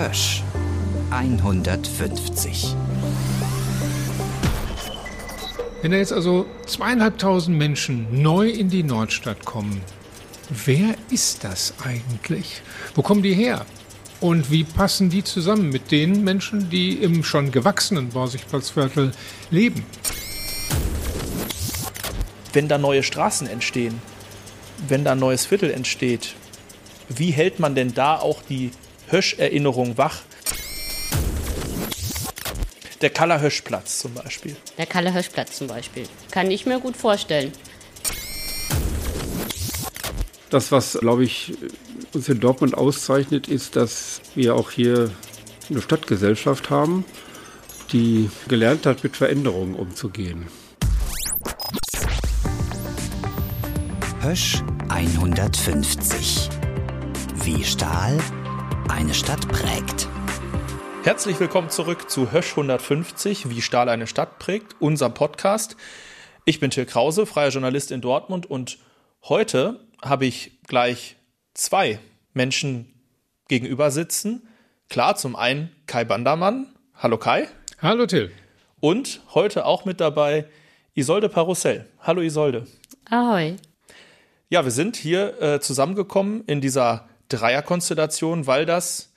Hösch 150. Wenn da jetzt also zweieinhalbtausend Menschen neu in die Nordstadt kommen, wer ist das eigentlich? Wo kommen die her? Und wie passen die zusammen mit den Menschen, die im schon gewachsenen Borsigplatzviertel leben? Wenn da neue Straßen entstehen, wenn da ein neues Viertel entsteht, wie hält man denn da auch die Hösch-Erinnerung wach? Der Kaller-Hösch-Platz zum Beispiel. Der Kalle-Höschplatz zum Beispiel. Kann ich mir gut vorstellen. Das, was, glaube ich, uns in Dortmund auszeichnet, ist, dass wir auch hier eine Stadtgesellschaft haben, die gelernt hat, mit Veränderungen umzugehen. Hösch 150. Wie Stahl eine Stadt prägt. Herzlich willkommen zurück zu Hösch 150, wie Stahl eine Stadt prägt, unserem Podcast. Ich bin Till Krause, freier Journalist in Dortmund und heute habe ich gleich zwei Menschen gegenüber sitzen. Klar, zum einen Kai Bandermann. Hallo Kai. Hallo Till. Und heute auch mit dabei Isolde Parussell. Hallo Isolde. Ahoi. Ja, wir sind hier äh, zusammengekommen in dieser Dreierkonstellation, weil das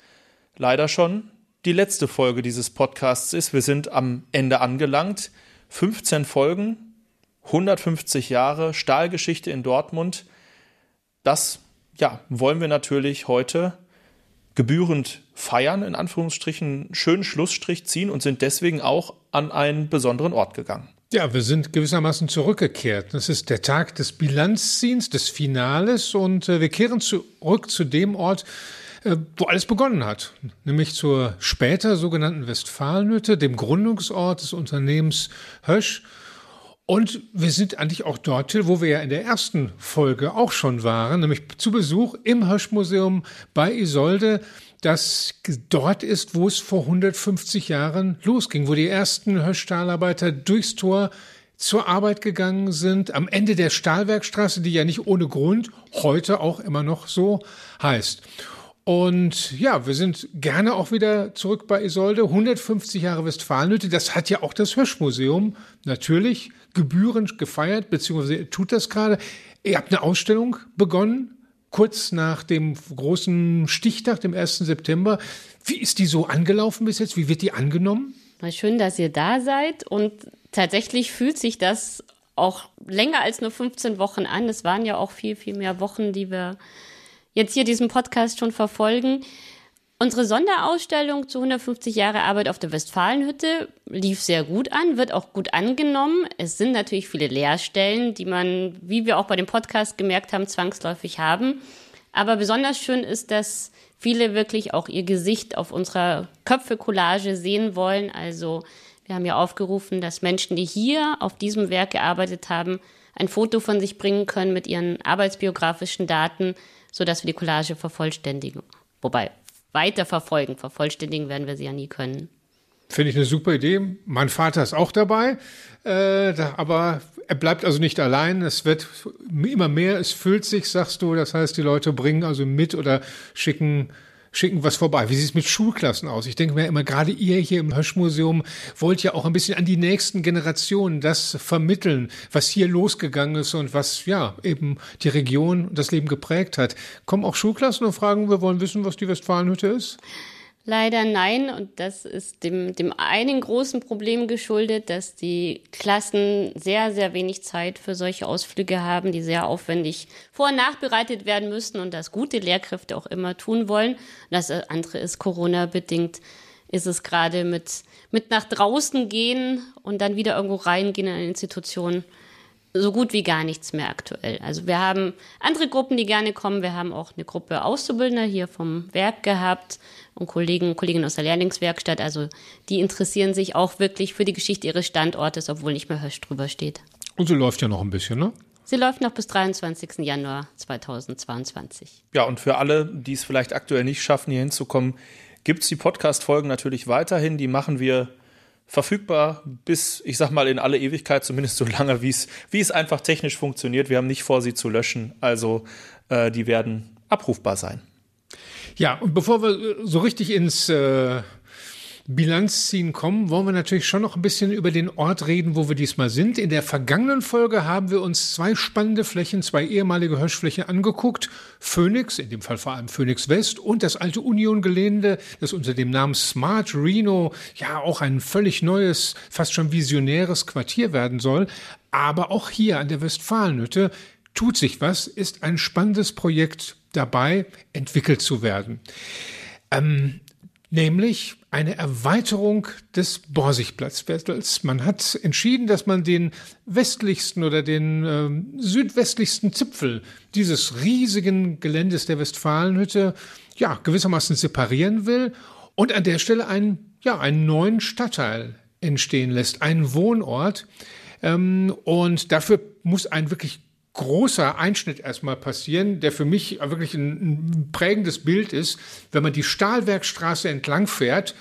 leider schon die letzte Folge dieses Podcasts ist. Wir sind am Ende angelangt. 15 Folgen, 150 Jahre Stahlgeschichte in Dortmund. Das ja, wollen wir natürlich heute gebührend feiern, in Anführungsstrichen, einen schönen Schlussstrich ziehen und sind deswegen auch an einen besonderen Ort gegangen. Ja, wir sind gewissermaßen zurückgekehrt. Das ist der Tag des Bilanzziehens, des Finales und äh, wir kehren zurück zu dem Ort, äh, wo alles begonnen hat, nämlich zur später sogenannten Westfalenhütte, dem Gründungsort des Unternehmens Hösch. Und wir sind eigentlich auch dort, wo wir ja in der ersten Folge auch schon waren, nämlich zu Besuch im Hösch-Museum bei Isolde, das dort ist, wo es vor 150 Jahren losging, wo die ersten Hösch-Stahlarbeiter durchs Tor zur Arbeit gegangen sind, am Ende der Stahlwerkstraße, die ja nicht ohne Grund heute auch immer noch so heißt. Und ja, wir sind gerne auch wieder zurück bei Isolde. 150 Jahre Westfalenhütte, das hat ja auch das Höschmuseum natürlich gebührend gefeiert, beziehungsweise tut das gerade. Ihr habt eine Ausstellung begonnen, kurz nach dem großen Stichtag, dem 1. September. Wie ist die so angelaufen bis jetzt? Wie wird die angenommen? Schön, dass ihr da seid. Und tatsächlich fühlt sich das auch länger als nur 15 Wochen an. Es waren ja auch viel, viel mehr Wochen, die wir jetzt hier diesen Podcast schon verfolgen. Unsere Sonderausstellung zu 150 Jahre Arbeit auf der Westfalenhütte lief sehr gut an, wird auch gut angenommen. Es sind natürlich viele Leerstellen, die man, wie wir auch bei dem Podcast gemerkt haben, zwangsläufig haben. Aber besonders schön ist, dass viele wirklich auch ihr Gesicht auf unserer Köpfe-Collage sehen wollen. Also wir haben ja aufgerufen, dass Menschen, die hier auf diesem Werk gearbeitet haben, ein Foto von sich bringen können mit ihren arbeitsbiografischen Daten, sodass wir die Collage vervollständigen. Wobei, weiter verfolgen, vervollständigen werden wir sie ja nie können. Finde ich eine super Idee. Mein Vater ist auch dabei, äh, da, aber er bleibt also nicht allein. Es wird immer mehr, es füllt sich, sagst du. Das heißt, die Leute bringen also mit oder schicken schicken was vorbei. Wie sieht es mit Schulklassen aus? Ich denke mir immer, gerade ihr hier im Höschmuseum wollt ja auch ein bisschen an die nächsten Generationen das vermitteln, was hier losgegangen ist und was ja eben die Region und das Leben geprägt hat. Kommen auch Schulklassen und fragen, wir wollen wissen, was die Westfalenhütte ist? Leider nein. Und das ist dem, dem einen großen Problem geschuldet, dass die Klassen sehr, sehr wenig Zeit für solche Ausflüge haben, die sehr aufwendig vor- und nachbereitet werden müssten und das gute Lehrkräfte auch immer tun wollen. Das andere ist Corona-bedingt, ist es gerade mit, mit nach draußen gehen und dann wieder irgendwo reingehen in eine Institution so gut wie gar nichts mehr aktuell. Also wir haben andere Gruppen, die gerne kommen. Wir haben auch eine Gruppe Auszubildender hier vom Werk gehabt und Kollegen und Kolleginnen aus der Lehrlingswerkstatt. Also die interessieren sich auch wirklich für die Geschichte ihres Standortes, obwohl nicht mehr Hösch drüber steht. Und sie läuft ja noch ein bisschen, ne? Sie läuft noch bis 23. Januar 2022. Ja, und für alle, die es vielleicht aktuell nicht schaffen, hier hinzukommen, gibt es die Podcast-Folgen natürlich weiterhin. Die machen wir verfügbar bis, ich sag mal, in alle Ewigkeit, zumindest so lange, wie es, einfach technisch funktioniert. Wir haben nicht vor, sie zu löschen. Also äh, die werden abrufbar sein. Ja, und bevor wir so richtig ins äh, Bilanz ziehen kommen, wollen wir natürlich schon noch ein bisschen über den Ort reden, wo wir diesmal sind. In der vergangenen Folge haben wir uns zwei spannende Flächen, zwei ehemalige Hirschflächen angeguckt. Phoenix, in dem Fall vor allem Phoenix West und das alte Union-Gelände, das unter dem Namen Smart Reno ja auch ein völlig neues, fast schon visionäres Quartier werden soll. Aber auch hier an der Westfalenhütte tut sich was, ist ein spannendes Projekt dabei, entwickelt zu werden. Ähm, nämlich eine Erweiterung des Borsigplatzviertels. Man hat entschieden, dass man den westlichsten oder den äh, südwestlichsten Zipfel dieses riesigen Geländes der Westfalenhütte ja gewissermaßen separieren will und an der Stelle einen ja einen neuen Stadtteil entstehen lässt, einen Wohnort. Ähm, und dafür muss ein wirklich großer Einschnitt erstmal passieren, der für mich wirklich ein, ein prägendes Bild ist. Wenn man die Stahlwerkstraße entlang fährt,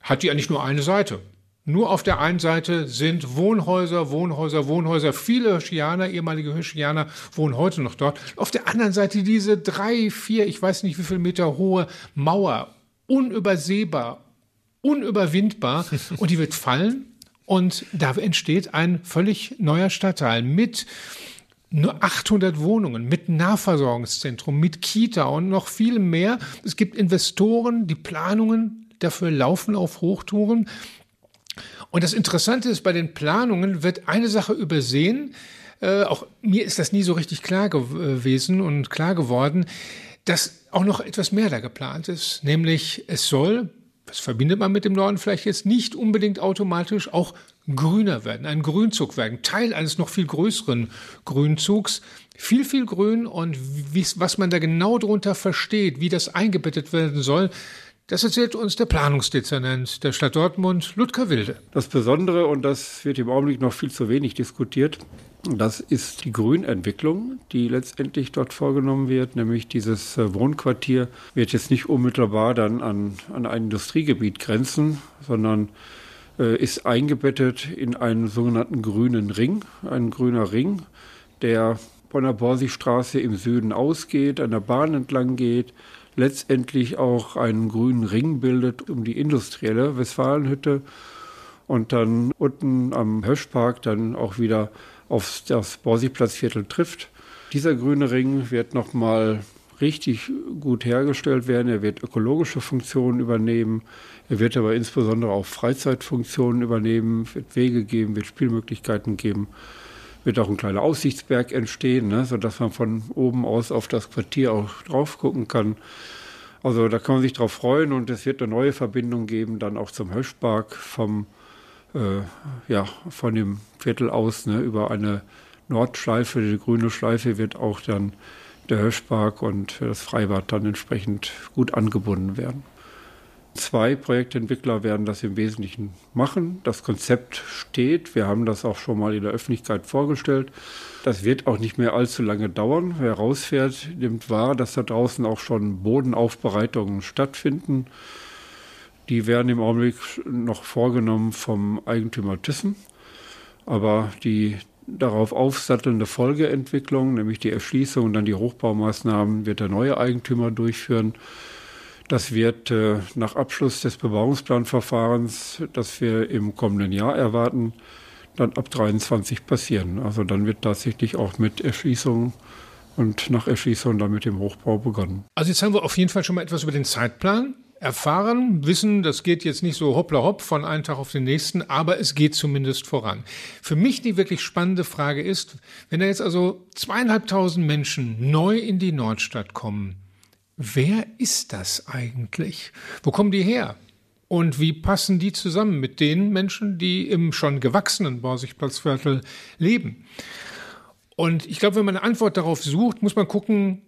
hat die eigentlich nur eine Seite. Nur auf der einen Seite sind Wohnhäuser, Wohnhäuser, Wohnhäuser. Viele Hirschianer, ehemalige Hirschianer, wohnen heute noch dort. Auf der anderen Seite diese drei, vier, ich weiß nicht wie viel Meter hohe Mauer. Unübersehbar, unüberwindbar. Und die wird fallen. Und da entsteht ein völlig neuer Stadtteil mit nur 800 Wohnungen mit Nahversorgungszentrum, mit Kita und noch viel mehr. Es gibt Investoren, die Planungen dafür laufen auf Hochtouren. Und das Interessante ist, bei den Planungen wird eine Sache übersehen. Äh, auch mir ist das nie so richtig klar gewesen und klar geworden, dass auch noch etwas mehr da geplant ist. Nämlich es soll, das verbindet man mit dem Norden vielleicht jetzt nicht unbedingt automatisch, auch grüner werden, ein Grünzug werden, Teil eines noch viel größeren Grünzugs. Viel, viel Grün und was man da genau drunter versteht, wie das eingebettet werden soll, das erzählt uns der Planungsdezernent der Stadt Dortmund, Ludger Wilde. Das Besondere, und das wird im Augenblick noch viel zu wenig diskutiert, das ist die Grünentwicklung, die letztendlich dort vorgenommen wird, nämlich dieses äh, Wohnquartier wird jetzt nicht unmittelbar dann an, an ein Industriegebiet grenzen, sondern ist eingebettet in einen sogenannten grünen Ring, ein grüner Ring, der von der Borsigstraße im Süden ausgeht, an der Bahn entlang geht, letztendlich auch einen grünen Ring bildet um die industrielle Westfalenhütte und dann unten am Höschpark dann auch wieder auf das Borsigplatzviertel trifft. Dieser grüne Ring wird nochmal richtig gut hergestellt werden. Er wird ökologische Funktionen übernehmen. Er wird aber insbesondere auch Freizeitfunktionen übernehmen, wird Wege geben, wird Spielmöglichkeiten geben, wird auch ein kleiner Aussichtsberg entstehen, ne, sodass man von oben aus auf das Quartier auch drauf gucken kann. Also da kann man sich drauf freuen und es wird eine neue Verbindung geben, dann auch zum Höschpark vom, äh, ja, von dem Viertel aus ne, über eine Nordschleife, die grüne Schleife wird auch dann der Höschpark und das Freibad dann entsprechend gut angebunden werden. Zwei Projektentwickler werden das im Wesentlichen machen. Das Konzept steht. Wir haben das auch schon mal in der Öffentlichkeit vorgestellt. Das wird auch nicht mehr allzu lange dauern. Wer rausfährt, nimmt wahr, dass da draußen auch schon Bodenaufbereitungen stattfinden. Die werden im Augenblick noch vorgenommen vom Eigentümer Thyssen. Aber die darauf aufsattelnde Folgeentwicklung, nämlich die Erschließung und dann die Hochbaumaßnahmen, wird der neue Eigentümer durchführen. Das wird äh, nach Abschluss des Bebauungsplanverfahrens, das wir im kommenden Jahr erwarten, dann ab 23 passieren. Also dann wird tatsächlich auch mit Erschließung und nach Erschließung dann mit dem Hochbau begonnen. Also jetzt haben wir auf jeden Fall schon mal etwas über den Zeitplan erfahren, wissen, das geht jetzt nicht so hoppla hopp von einem Tag auf den nächsten, aber es geht zumindest voran. Für mich die wirklich spannende Frage ist, wenn da jetzt also zweieinhalbtausend Menschen neu in die Nordstadt kommen, wer ist das eigentlich? Wo kommen die her? Und wie passen die zusammen mit den Menschen, die im schon gewachsenen Borsigplatzviertel leben? Und ich glaube, wenn man eine Antwort darauf sucht, muss man gucken,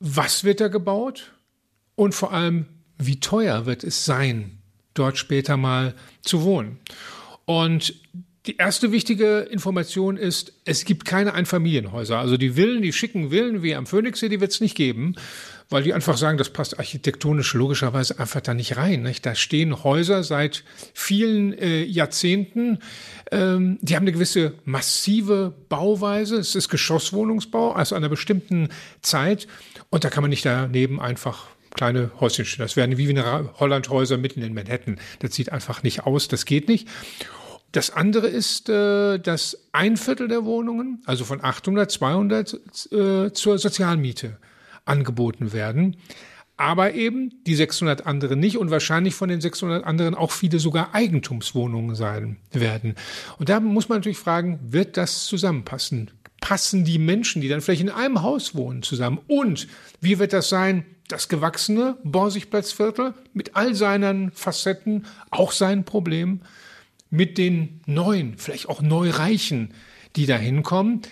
was wird da gebaut? Und vor allem, wie teuer wird es sein, dort später mal zu wohnen. Und die erste wichtige Information ist, es gibt keine Einfamilienhäuser. Also die Villen, die schicken Villen wie am Phoenixsee, die wird es nicht geben, weil die einfach sagen, das passt architektonisch logischerweise einfach da nicht rein. Nicht? Da stehen Häuser seit vielen äh, Jahrzehnten, ähm, die haben eine gewisse massive Bauweise. Es ist Geschosswohnungsbau aus einer bestimmten Zeit und da kann man nicht daneben einfach kleine Häuschen stehen. Das wären wie eine Hollandhäuser mitten in Manhattan. Das sieht einfach nicht aus, das geht nicht. Das andere ist, äh, dass ein Viertel der Wohnungen, also von 800, 200 äh, zur Sozialmiete angeboten werden. Aber eben die 600 anderen nicht und wahrscheinlich von den 600 anderen auch viele sogar Eigentumswohnungen sein werden. Und da muss man natürlich fragen, wird das zusammenpassen? Passen die Menschen, die dann vielleicht in einem Haus wohnen, zusammen? Und wie wird das sein, das gewachsene Borsigplatzviertel mit all seinen Facetten, auch seinen Problemen? mit den Neuen, vielleicht auch Neureichen, die da hinkommen,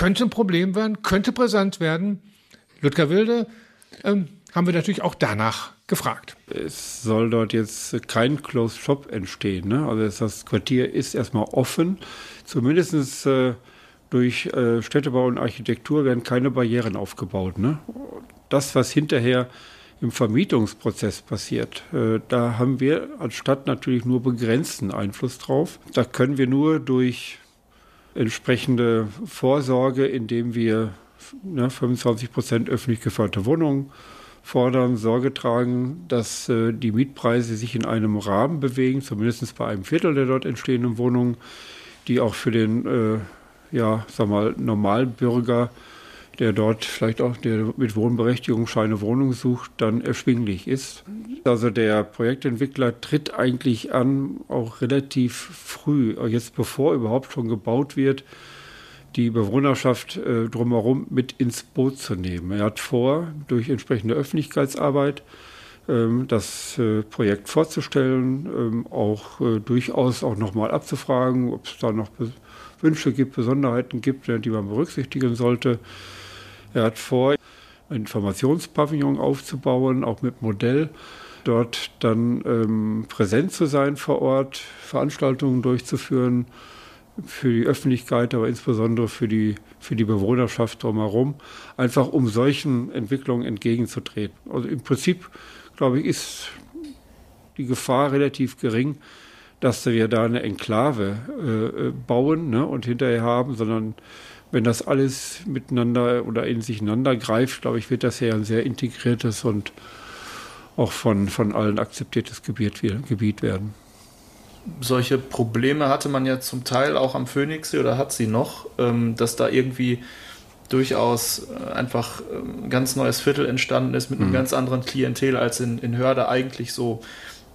könnte ein Problem werden, könnte brisant werden. Ludger Wilde ähm, haben wir natürlich auch danach gefragt. Es soll dort jetzt kein Closed Shop entstehen. Ne? Also das Quartier ist erstmal offen. Zumindest äh, durch äh, Städtebau und Architektur werden keine Barrieren aufgebaut. Ne? Das, was hinterher im Vermietungsprozess passiert. Äh, da haben wir als Stadt natürlich nur begrenzten Einfluss drauf. Da können wir nur durch entsprechende Vorsorge, indem wir ne, 25 Prozent öffentlich geförderte Wohnungen fordern, Sorge tragen, dass äh, die Mietpreise sich in einem Rahmen bewegen, zumindest bei einem Viertel der dort entstehenden Wohnungen, die auch für den äh, ja, sag mal, Normalbürger der dort vielleicht auch der mit Wohnberechtigung eine Wohnung sucht, dann erschwinglich ist. Also der Projektentwickler tritt eigentlich an, auch relativ früh, jetzt bevor überhaupt schon gebaut wird, die Bewohnerschaft äh, drumherum mit ins Boot zu nehmen. Er hat vor, durch entsprechende Öffentlichkeitsarbeit ähm, das äh, Projekt vorzustellen, ähm, auch äh, durchaus auch nochmal abzufragen, ob es da noch Wünsche gibt, Besonderheiten gibt, die man berücksichtigen sollte. Er hat vor, ein Informationspavillon aufzubauen, auch mit Modell. Dort dann ähm, präsent zu sein vor Ort, Veranstaltungen durchzuführen für die Öffentlichkeit, aber insbesondere für die, für die Bewohnerschaft drumherum, einfach um solchen Entwicklungen entgegenzutreten. Also im Prinzip, glaube ich, ist die Gefahr relativ gering, dass wir da eine Enklave äh, äh bauen ne, und hinterher haben, sondern wenn das alles miteinander oder in sich ineinander greift, glaube ich, wird das ja ein sehr integriertes und auch von, von allen akzeptiertes Gebiet, Gebiet werden. Solche Probleme hatte man ja zum Teil auch am Phoenixsee oder hat sie noch, ähm, dass da irgendwie durchaus äh, einfach ein ähm, ganz neues Viertel entstanden ist mit einem mhm. ganz anderen Klientel als in, in Hörde eigentlich so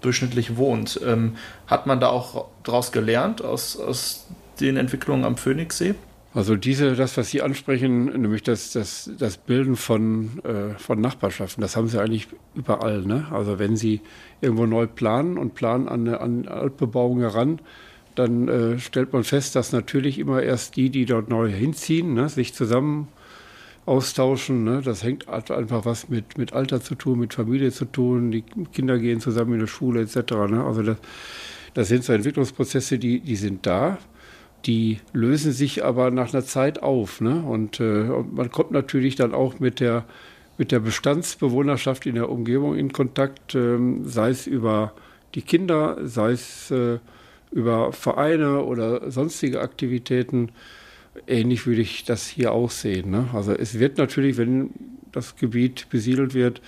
durchschnittlich wohnt. Ähm, hat man da auch daraus gelernt aus, aus den Entwicklungen am Phoenixsee? Also diese, das, was Sie ansprechen, nämlich das, das, das Bilden von, äh, von Nachbarschaften, das haben Sie eigentlich überall. Ne? Also wenn Sie irgendwo neu planen und planen an eine an Altbebauung heran, dann äh, stellt man fest, dass natürlich immer erst die, die dort neu hinziehen, ne, sich zusammen austauschen. Ne? Das hängt einfach was mit, mit Alter zu tun, mit Familie zu tun. Die Kinder gehen zusammen in die Schule etc. Ne? Also das, das sind so Entwicklungsprozesse, die, die sind da die lösen sich aber nach einer Zeit auf. Ne? Und, äh, man kommt natürlich dann auch mit der, mit der Bestandsbewohnerschaft in der Umgebung in Kontakt, äh, sei es über die Kinder, sei es äh, über Vereine oder sonstige Aktivitäten. Ähnlich würde ich das hier auch sehen. Ne? Also es wird natürlich, wenn das Gebiet besiedelt wird,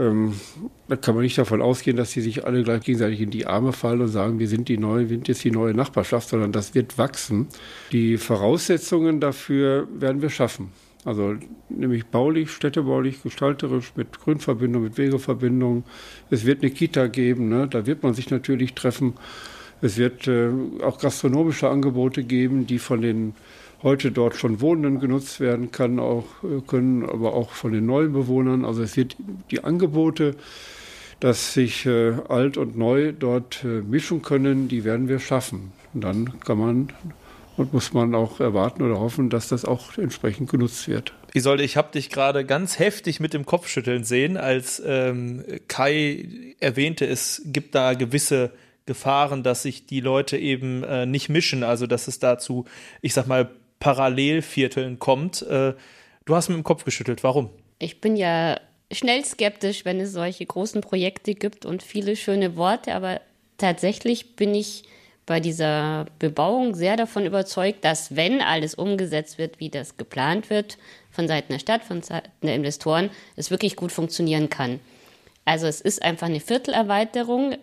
ähm, da kann man nicht davon ausgehen, dass sie sich alle gleich gegenseitig in die Arme fallen und sagen, wir sind die neue, wir sind jetzt die neue Nachbarschaft, sondern das wird wachsen. Die Voraussetzungen dafür werden wir schaffen. Also nämlich baulich, städtebaulich, gestalterisch, mit Grünverbindung, mit Wegeverbindung. Es wird eine Kita geben, ne? da wird man sich natürlich treffen. Es wird äh, auch gastronomische Angebote geben, die von den heute dort schon Wohnenden genutzt werden kann, auch, äh, können aber auch von den neuen Bewohnern. Also es wird die Angebote, dass sich äh, alt und neu dort äh, mischen können, die werden wir schaffen. Und dann kann man und muss man auch erwarten oder hoffen, dass das auch entsprechend genutzt wird. Isolde, ich habe dich gerade ganz heftig mit dem Kopfschütteln sehen, als ähm, Kai erwähnte, es gibt da gewisse Gefahren, dass sich die Leute eben äh, nicht mischen, also dass es dazu, ich sag mal, Parallelvierteln kommt. Äh, du hast mit dem Kopf geschüttelt. Warum? Ich bin ja schnell skeptisch, wenn es solche großen Projekte gibt und viele schöne Worte, aber tatsächlich bin ich bei dieser Bebauung sehr davon überzeugt, dass wenn alles umgesetzt wird, wie das geplant wird, von Seiten der Stadt, von Seiten der Investoren, es wirklich gut funktionieren kann. Also es ist einfach eine Viertelerweiterung.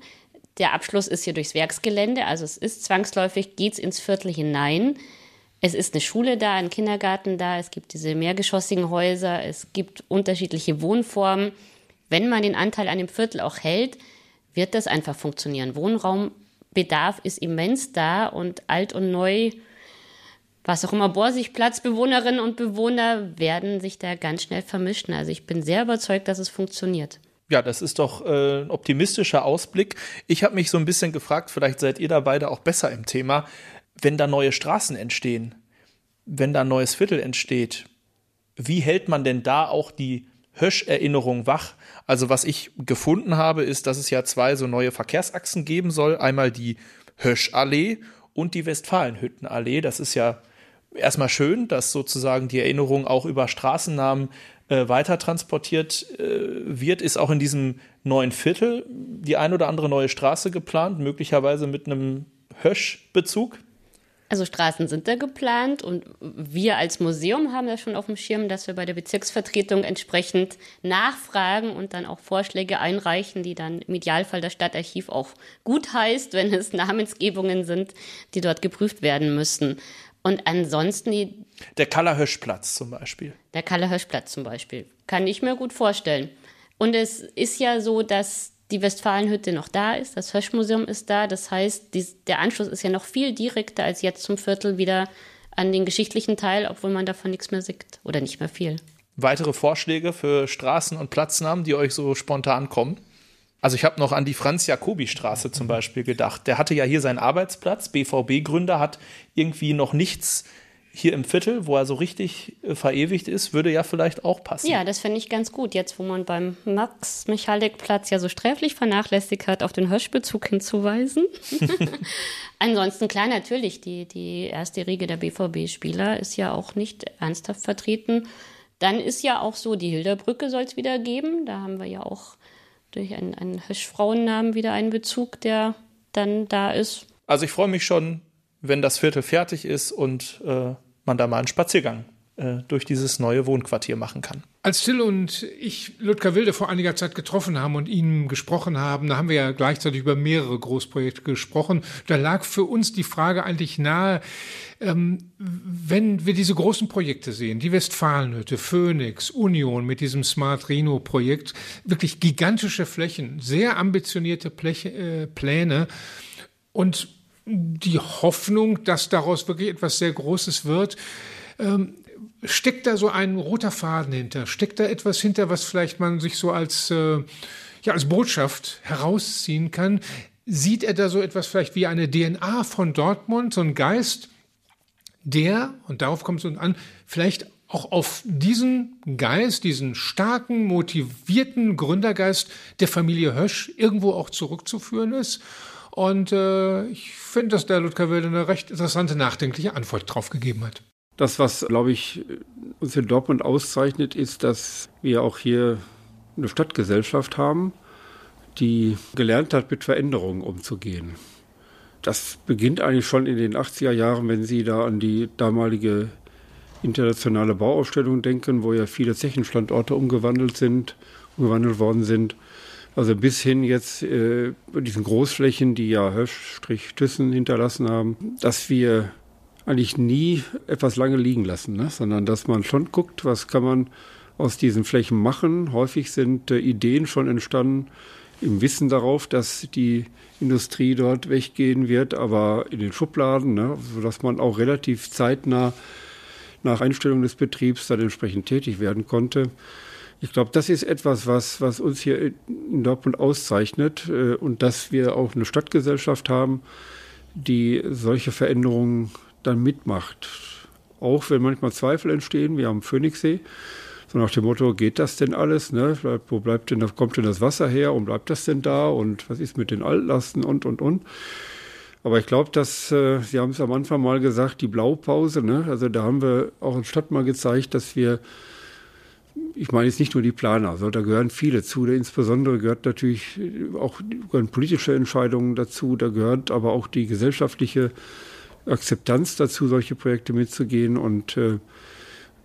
Der Abschluss ist hier durchs Werksgelände, also es ist zwangsläufig, geht es ins Viertel hinein. Es ist eine Schule da, ein Kindergarten da, es gibt diese mehrgeschossigen Häuser, es gibt unterschiedliche Wohnformen. Wenn man den Anteil an dem Viertel auch hält, wird das einfach funktionieren. Wohnraumbedarf ist immens da und alt und neu, was auch immer, Borsigplatzbewohnerinnen und Bewohner werden sich da ganz schnell vermischen. Also ich bin sehr überzeugt, dass es funktioniert. Ja, das ist doch äh, ein optimistischer Ausblick. Ich habe mich so ein bisschen gefragt, vielleicht seid ihr da beide auch besser im Thema wenn da neue Straßen entstehen, wenn da ein neues Viertel entsteht, wie hält man denn da auch die Hösch-Erinnerung wach? Also was ich gefunden habe, ist, dass es ja zwei so neue Verkehrsachsen geben soll. Einmal die Hösch-Allee und die Westfalenhüttenallee. Das ist ja erstmal schön, dass sozusagen die Erinnerung auch über Straßennamen äh, weiter transportiert äh, wird. Ist auch in diesem neuen Viertel die ein oder andere neue Straße geplant, möglicherweise mit einem Hösch-Bezug? Also Straßen sind da geplant und wir als Museum haben das schon auf dem Schirm, dass wir bei der Bezirksvertretung entsprechend nachfragen und dann auch Vorschläge einreichen, die dann im Idealfall das Stadtarchiv auch gut heißt, wenn es Namensgebungen sind, die dort geprüft werden müssen. Und ansonsten die. Der Kaller-Höschplatz zum Beispiel. Der Kaller-Höschplatz zum Beispiel. Kann ich mir gut vorstellen. Und es ist ja so, dass die Westfalenhütte noch da ist, das Höschmuseum ist da. Das heißt, die, der Anschluss ist ja noch viel direkter als jetzt zum Viertel wieder an den geschichtlichen Teil, obwohl man davon nichts mehr sieht oder nicht mehr viel. Weitere Vorschläge für Straßen und Platznamen, die euch so spontan kommen? Also ich habe noch an die Franz-Jacobi-Straße zum Beispiel gedacht. Der hatte ja hier seinen Arbeitsplatz, BVB-Gründer, hat irgendwie noch nichts hier im Viertel, wo er so richtig äh, verewigt ist, würde ja vielleicht auch passen. Ja, das finde ich ganz gut. Jetzt, wo man beim Max-Michalik-Platz ja so sträflich vernachlässigt hat, auf den Hirschbezug hinzuweisen. Ansonsten, klar, natürlich, die, die erste Riege der BVB-Spieler ist ja auch nicht ernsthaft vertreten. Dann ist ja auch so, die Hilderbrücke soll es wieder geben. Da haben wir ja auch durch einen, einen Hirschfrauennamen wieder einen Bezug, der dann da ist. Also ich freue mich schon, wenn das Viertel fertig ist und äh, man da mal einen Spaziergang äh, durch dieses neue Wohnquartier machen kann. Als Till und ich Ludger Wilde vor einiger Zeit getroffen haben und Ihnen gesprochen haben, da haben wir ja gleichzeitig über mehrere Großprojekte gesprochen. Da lag für uns die Frage eigentlich nahe, ähm, wenn wir diese großen Projekte sehen, die Westfalenhütte, Phoenix, Union mit diesem Smart Reno Projekt, wirklich gigantische Flächen, sehr ambitionierte Plä äh, Pläne und die Hoffnung, dass daraus wirklich etwas sehr Großes wird. Ähm, steckt da so ein roter Faden hinter? Steckt da etwas hinter, was vielleicht man sich so als, äh, ja, als Botschaft herausziehen kann? Sieht er da so etwas vielleicht wie eine DNA von Dortmund, so ein Geist, der, und darauf kommt es an, vielleicht auch auf diesen Geist, diesen starken, motivierten Gründergeist der Familie Hösch irgendwo auch zurückzuführen ist? Und äh, ich finde, dass der Ludger Wilde eine recht interessante, nachdenkliche Antwort drauf gegeben hat. Das, was, glaube ich, uns in Dortmund auszeichnet, ist, dass wir auch hier eine Stadtgesellschaft haben, die gelernt hat, mit Veränderungen umzugehen. Das beginnt eigentlich schon in den 80er Jahren, wenn Sie da an die damalige internationale Bauausstellung denken, wo ja viele Zechenstandorte umgewandelt sind, umgewandelt worden sind. Also bis hin jetzt äh, diesen Großflächen, die ja Hösch-Thyssen hinterlassen haben, dass wir eigentlich nie etwas lange liegen lassen, ne? sondern dass man schon guckt, was kann man aus diesen Flächen machen. Häufig sind äh, Ideen schon entstanden im Wissen darauf, dass die Industrie dort weggehen wird, aber in den Schubladen, ne? sodass man auch relativ zeitnah nach Einstellung des Betriebs dann entsprechend tätig werden konnte. Ich glaube, das ist etwas, was, was uns hier in Dortmund auszeichnet äh, und dass wir auch eine Stadtgesellschaft haben, die solche Veränderungen dann mitmacht. Auch wenn manchmal Zweifel entstehen, wir haben Phoenixsee, so nach dem Motto, geht das denn alles? Ne? Wo bleibt denn, kommt denn das Wasser her und bleibt das denn da? Und was ist mit den Altlasten und, und, und? Aber ich glaube, dass, äh, Sie haben es am Anfang mal gesagt, die Blaupause, ne? also da haben wir auch in Stadt mal gezeigt, dass wir ich meine jetzt nicht nur die Planer, sondern da gehören viele zu. Insbesondere gehört natürlich auch gehören politische Entscheidungen dazu, da gehört aber auch die gesellschaftliche Akzeptanz dazu, solche Projekte mitzugehen. Und äh,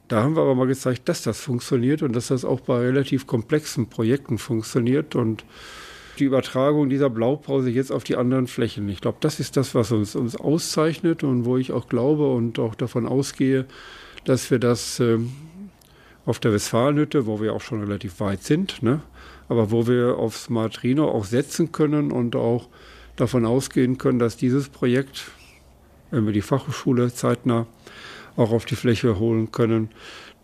da haben wir aber mal gezeigt, dass das funktioniert und dass das auch bei relativ komplexen Projekten funktioniert. Und die Übertragung dieser Blaupause jetzt auf die anderen Flächen. Ich glaube, das ist das, was uns, uns auszeichnet und wo ich auch glaube und auch davon ausgehe, dass wir das äh, auf der Westfalenhütte, wo wir auch schon relativ weit sind, ne? aber wo wir auf Smart Rhino auch setzen können und auch davon ausgehen können, dass dieses Projekt, wenn wir die Fachhochschule zeitnah auch auf die Fläche holen können,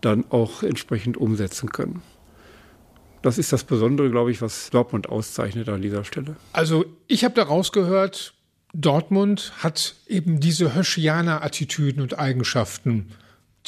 dann auch entsprechend umsetzen können. Das ist das Besondere, glaube ich, was Dortmund auszeichnet an dieser Stelle. Also ich habe da rausgehört, Dortmund hat eben diese Höschianer-Attitüden und Eigenschaften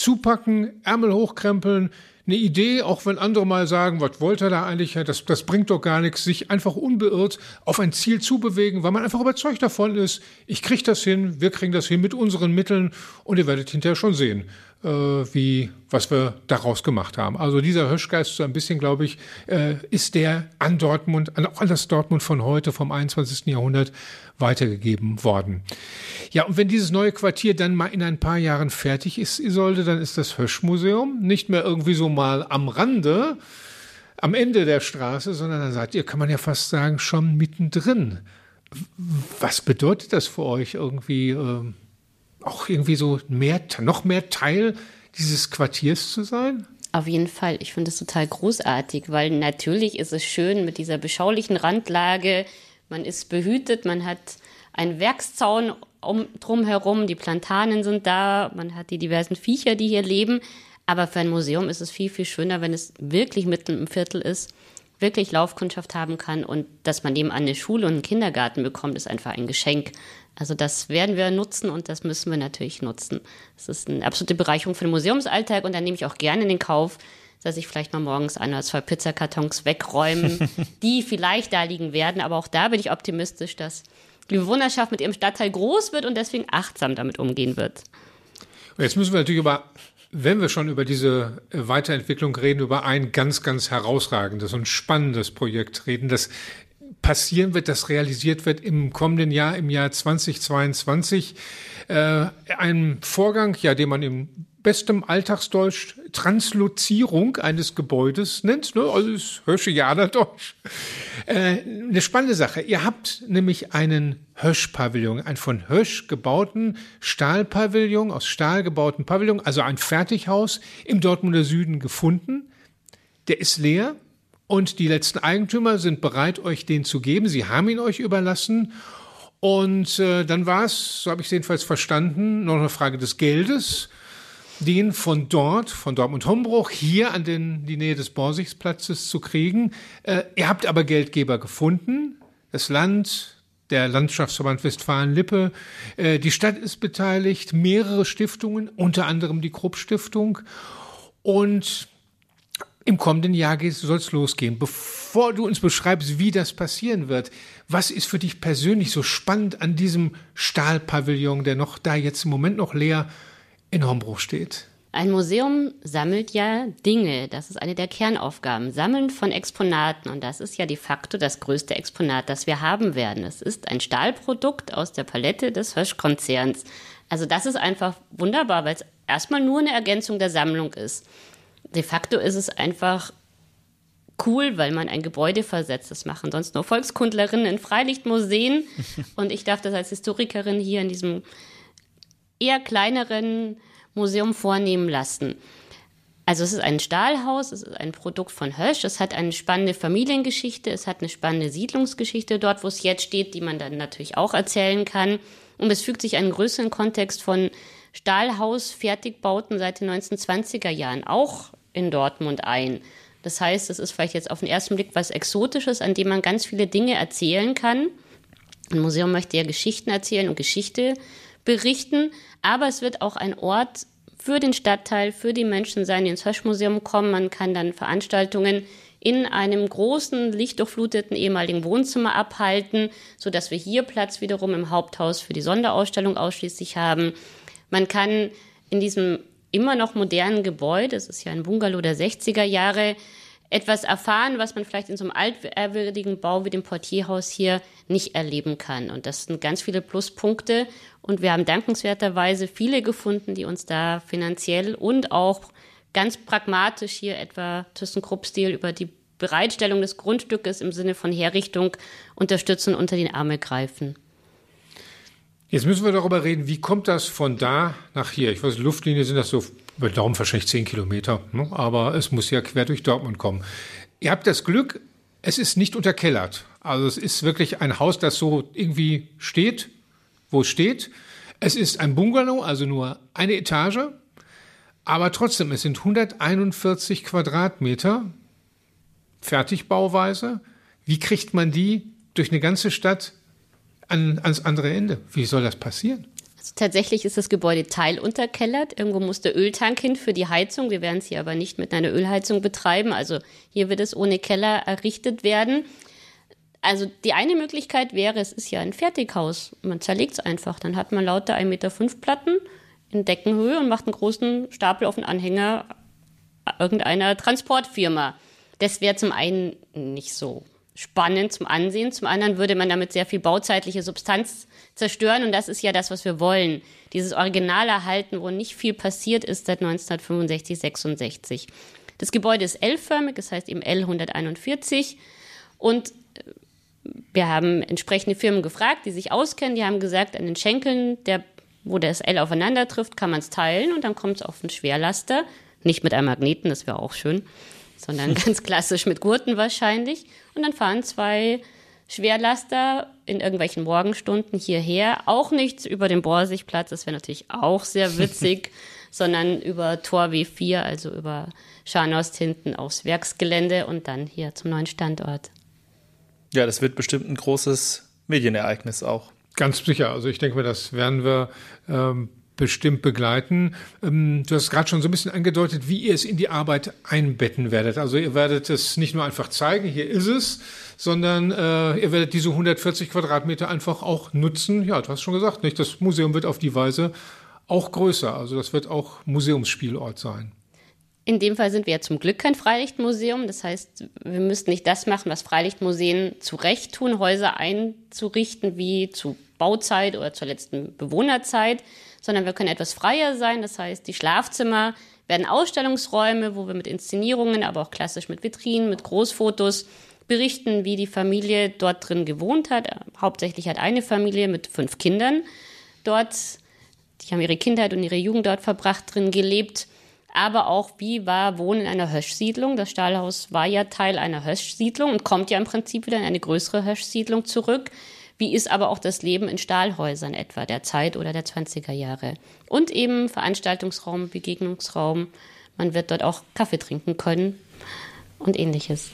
zupacken, Ärmel hochkrempeln, eine Idee, auch wenn andere mal sagen, was wollte er da eigentlich, das, das bringt doch gar nichts, sich einfach unbeirrt auf ein Ziel zubewegen, weil man einfach überzeugt davon ist, ich kriege das hin, wir kriegen das hin mit unseren Mitteln und ihr werdet hinterher schon sehen, äh, wie, was wir daraus gemacht haben. Also dieser Höschgeist so ein bisschen, glaube ich, äh, ist der an Dortmund, an, das Dortmund von heute, vom 21. Jahrhundert, weitergegeben worden. Ja, und wenn dieses neue Quartier dann mal in ein paar Jahren fertig ist, Isolde, dann ist das Höschmuseum nicht mehr irgendwie so mal am Rande, am Ende der Straße, sondern dann seid ihr, kann man ja fast sagen, schon mittendrin. Was bedeutet das für euch irgendwie? Ähm auch irgendwie so mehr, noch mehr Teil dieses Quartiers zu sein? Auf jeden Fall. Ich finde es total großartig, weil natürlich ist es schön mit dieser beschaulichen Randlage. Man ist behütet, man hat einen Werkszaun um, drumherum, die Plantanen sind da, man hat die diversen Viecher, die hier leben. Aber für ein Museum ist es viel, viel schöner, wenn es wirklich mitten im Viertel ist, wirklich Laufkundschaft haben kann und dass man nebenan eine Schule und einen Kindergarten bekommt, ist einfach ein Geschenk. Also das werden wir nutzen und das müssen wir natürlich nutzen. Es ist eine absolute Bereicherung für den Museumsalltag und dann nehme ich auch gerne in den Kauf, dass ich vielleicht mal morgens ein oder zwei Pizzakartons wegräumen, die vielleicht da liegen werden. Aber auch da bin ich optimistisch, dass die Bewohnerschaft mit ihrem Stadtteil groß wird und deswegen achtsam damit umgehen wird. Und jetzt müssen wir natürlich über, wenn wir schon über diese Weiterentwicklung reden, über ein ganz, ganz herausragendes und spannendes Projekt reden, das passieren wird, das realisiert wird im kommenden Jahr, im Jahr 2022. Äh, ein Vorgang, ja, den man im bestem Alltagsdeutsch Translozierung eines Gebäudes nennt, ne? also das Höschianerdeutsch. Äh, eine spannende Sache. Ihr habt nämlich einen Hösch-Pavillon, einen von Hösch gebauten Stahlpavillon, aus Stahl gebauten Pavillon, also ein Fertighaus im Dortmunder Süden gefunden. Der ist leer, und die letzten Eigentümer sind bereit, euch den zu geben. Sie haben ihn euch überlassen. Und äh, dann war es, so habe ich es jedenfalls verstanden, noch eine Frage des Geldes, den von dort, von Dortmund-Hombruch, hier an den, die Nähe des Borsigsplatzes zu kriegen. Äh, ihr habt aber Geldgeber gefunden. Das Land, der Landschaftsverband Westfalen-Lippe. Äh, die Stadt ist beteiligt, mehrere Stiftungen, unter anderem die Krupp-Stiftung. Und im kommenden Jahr soll es losgehen. Bevor du uns beschreibst, wie das passieren wird, was ist für dich persönlich so spannend an diesem Stahlpavillon, der noch da jetzt im Moment noch leer in Hombruch steht? Ein Museum sammelt ja Dinge. Das ist eine der Kernaufgaben. Sammeln von Exponaten. Und das ist ja de facto das größte Exponat, das wir haben werden. Es ist ein Stahlprodukt aus der Palette des Hösch-Konzerns. Also das ist einfach wunderbar, weil es erstmal nur eine Ergänzung der Sammlung ist de facto ist es einfach cool, weil man ein Gebäude versetzt. Das machen sonst nur Volkskundlerinnen in Freilichtmuseen. Und ich darf das als Historikerin hier in diesem eher kleineren Museum vornehmen lassen. Also es ist ein Stahlhaus, es ist ein Produkt von Hösch, es hat eine spannende Familiengeschichte, es hat eine spannende Siedlungsgeschichte dort, wo es jetzt steht, die man dann natürlich auch erzählen kann. Und es fügt sich einen größeren Kontext von Stahlhaus-Fertigbauten seit den 1920er Jahren auch in Dortmund ein. Das heißt, es ist vielleicht jetzt auf den ersten Blick was Exotisches, an dem man ganz viele Dinge erzählen kann. Ein Museum möchte ja Geschichten erzählen und Geschichte berichten, aber es wird auch ein Ort für den Stadtteil, für die Menschen sein, die ins Höschmuseum kommen. Man kann dann Veranstaltungen in einem großen, lichtdurchfluteten ehemaligen Wohnzimmer abhalten, sodass wir hier Platz wiederum im Haupthaus für die Sonderausstellung ausschließlich haben. Man kann in diesem immer noch modernen Gebäude, es ist ja ein Bungalow der 60er Jahre, etwas erfahren, was man vielleicht in so einem altehrwürdigen Bau wie dem Portierhaus hier nicht erleben kann. Und das sind ganz viele Pluspunkte. Und wir haben dankenswerterweise viele gefunden, die uns da finanziell und auch ganz pragmatisch hier etwa ThyssenKrupp-Stil über die Bereitstellung des Grundstückes im Sinne von Herrichtung unterstützen, unter den Arme greifen. Jetzt müssen wir darüber reden, wie kommt das von da nach hier? Ich weiß, Luftlinie sind das so über Daumen wahrscheinlich zehn Kilometer, ne? aber es muss ja quer durch Dortmund kommen. Ihr habt das Glück, es ist nicht unterkellert. Also es ist wirklich ein Haus, das so irgendwie steht, wo es steht. Es ist ein Bungalow, also nur eine Etage, aber trotzdem, es sind 141 Quadratmeter Fertigbauweise. Wie kriegt man die durch eine ganze Stadt an, ans andere Ende? Wie soll das passieren? Also tatsächlich ist das Gebäude teilunterkellert. Irgendwo muss der Öltank hin für die Heizung. Wir werden es hier aber nicht mit einer Ölheizung betreiben. Also hier wird es ohne Keller errichtet werden. Also die eine Möglichkeit wäre, es ist ja ein Fertighaus. Man zerlegt es einfach. Dann hat man lauter 1,5 Meter Platten in Deckenhöhe und macht einen großen Stapel auf den Anhänger irgendeiner Transportfirma. Das wäre zum einen nicht so spannend zum Ansehen. Zum anderen würde man damit sehr viel bauzeitliche Substanz zerstören. Und das ist ja das, was wir wollen. Dieses Original erhalten, wo nicht viel passiert ist seit 1965, 66. Das Gebäude ist L-förmig, das heißt eben L141. Und äh, wir haben entsprechende Firmen gefragt, die sich auskennen. Die haben gesagt, an den Schenkeln, der, wo das L aufeinander trifft, kann man es teilen und dann kommt es auf einen Schwerlaster. Nicht mit einem Magneten, das wäre auch schön sondern ganz klassisch mit Gurten wahrscheinlich. Und dann fahren zwei Schwerlaster in irgendwelchen Morgenstunden hierher. Auch nichts über den Borsigplatz, das wäre natürlich auch sehr witzig, sondern über Tor W4, also über Scharnost hinten aufs Werksgelände und dann hier zum neuen Standort. Ja, das wird bestimmt ein großes Medienereignis auch. Ganz sicher. Also ich denke mir, das werden wir ähm, bestimmt begleiten. Ähm, du hast gerade schon so ein bisschen angedeutet, wie ihr es in die Arbeit einbetten werdet. Also ihr werdet es nicht nur einfach zeigen, hier ist es, sondern äh, ihr werdet diese 140 Quadratmeter einfach auch nutzen. Ja, du hast schon gesagt, nicht? Das Museum wird auf die Weise auch größer. Also das wird auch Museumsspielort sein. In dem Fall sind wir ja zum Glück kein Freilichtmuseum. Das heißt, wir müssten nicht das machen, was Freilichtmuseen zu Recht tun, Häuser einzurichten wie zu Bauzeit oder zur letzten Bewohnerzeit, sondern wir können etwas freier sein. Das heißt, die Schlafzimmer werden Ausstellungsräume, wo wir mit Inszenierungen, aber auch klassisch mit Vitrinen, mit Großfotos berichten, wie die Familie dort drin gewohnt hat. Hauptsächlich hat eine Familie mit fünf Kindern dort, die haben ihre Kindheit und ihre Jugend dort verbracht, drin gelebt. Aber auch, wie war Wohnen in einer Höschsiedlung? Das Stahlhaus war ja Teil einer Höschsiedlung und kommt ja im Prinzip wieder in eine größere Höschsiedlung zurück. Wie ist aber auch das Leben in Stahlhäusern etwa der Zeit oder der 20er Jahre? Und eben Veranstaltungsraum, Begegnungsraum. Man wird dort auch Kaffee trinken können und ähnliches.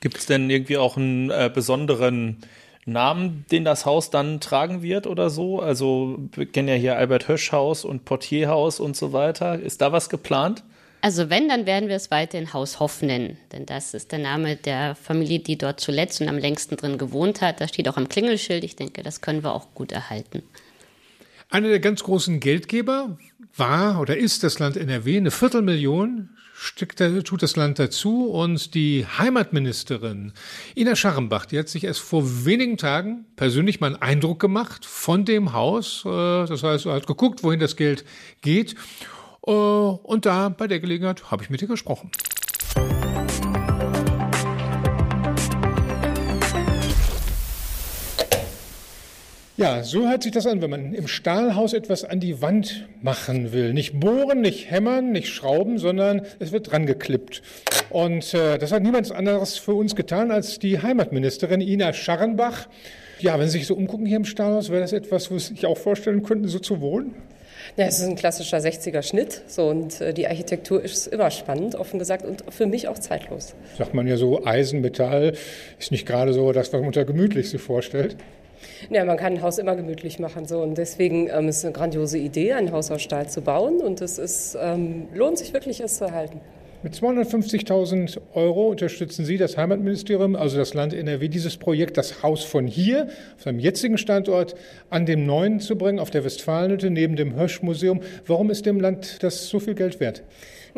Gibt es denn irgendwie auch einen äh, besonderen Namen, den das Haus dann tragen wird oder so? Also wir kennen ja hier Albert Hösch Haus und Portierhaus und so weiter. Ist da was geplant? Also wenn, dann werden wir es weiterhin Haus Hoff nennen, denn das ist der Name der Familie, die dort zuletzt und am längsten drin gewohnt hat. Da steht auch am Klingelschild. Ich denke, das können wir auch gut erhalten. Einer der ganz großen Geldgeber war oder ist das Land NRW. Eine Viertelmillion steckt, tut das Land dazu. Und die Heimatministerin Ina Scharrenbach, die hat sich erst vor wenigen Tagen persönlich mal einen Eindruck gemacht von dem Haus. Äh, das heißt, er hat geguckt, wohin das Geld geht. Äh, und da bei der Gelegenheit habe ich mit ihr gesprochen. Ja, so hört sich das an, wenn man im Stahlhaus etwas an die Wand machen will. Nicht bohren, nicht hämmern, nicht schrauben, sondern es wird dran geklippt. Und äh, das hat niemand anderes für uns getan als die Heimatministerin Ina Scharrenbach. Ja, wenn Sie sich so umgucken hier im Stahlhaus, wäre das etwas, wo Sie sich auch vorstellen könnten, so zu wohnen? Ja, es ist ein klassischer 60er Schnitt so, und äh, die Architektur ist immer spannend, offen gesagt, und für mich auch zeitlos. Sagt man ja so, Eisen, Metall ist nicht gerade so das, was man unter gemütlich sich vorstellt. Ja, man kann ein Haus immer gemütlich machen. So. Und deswegen ähm, ist es eine grandiose Idee, ein Haus aus Stahl zu bauen. Und es ist, ähm, lohnt sich wirklich, es zu erhalten. Mit 250.000 Euro unterstützen Sie das Heimatministerium, also das Land NRW, dieses Projekt, das Haus von hier, auf seinem jetzigen Standort, an dem neuen zu bringen, auf der Westfalenhütte, neben dem Hirschmuseum. Warum ist dem Land das so viel Geld wert?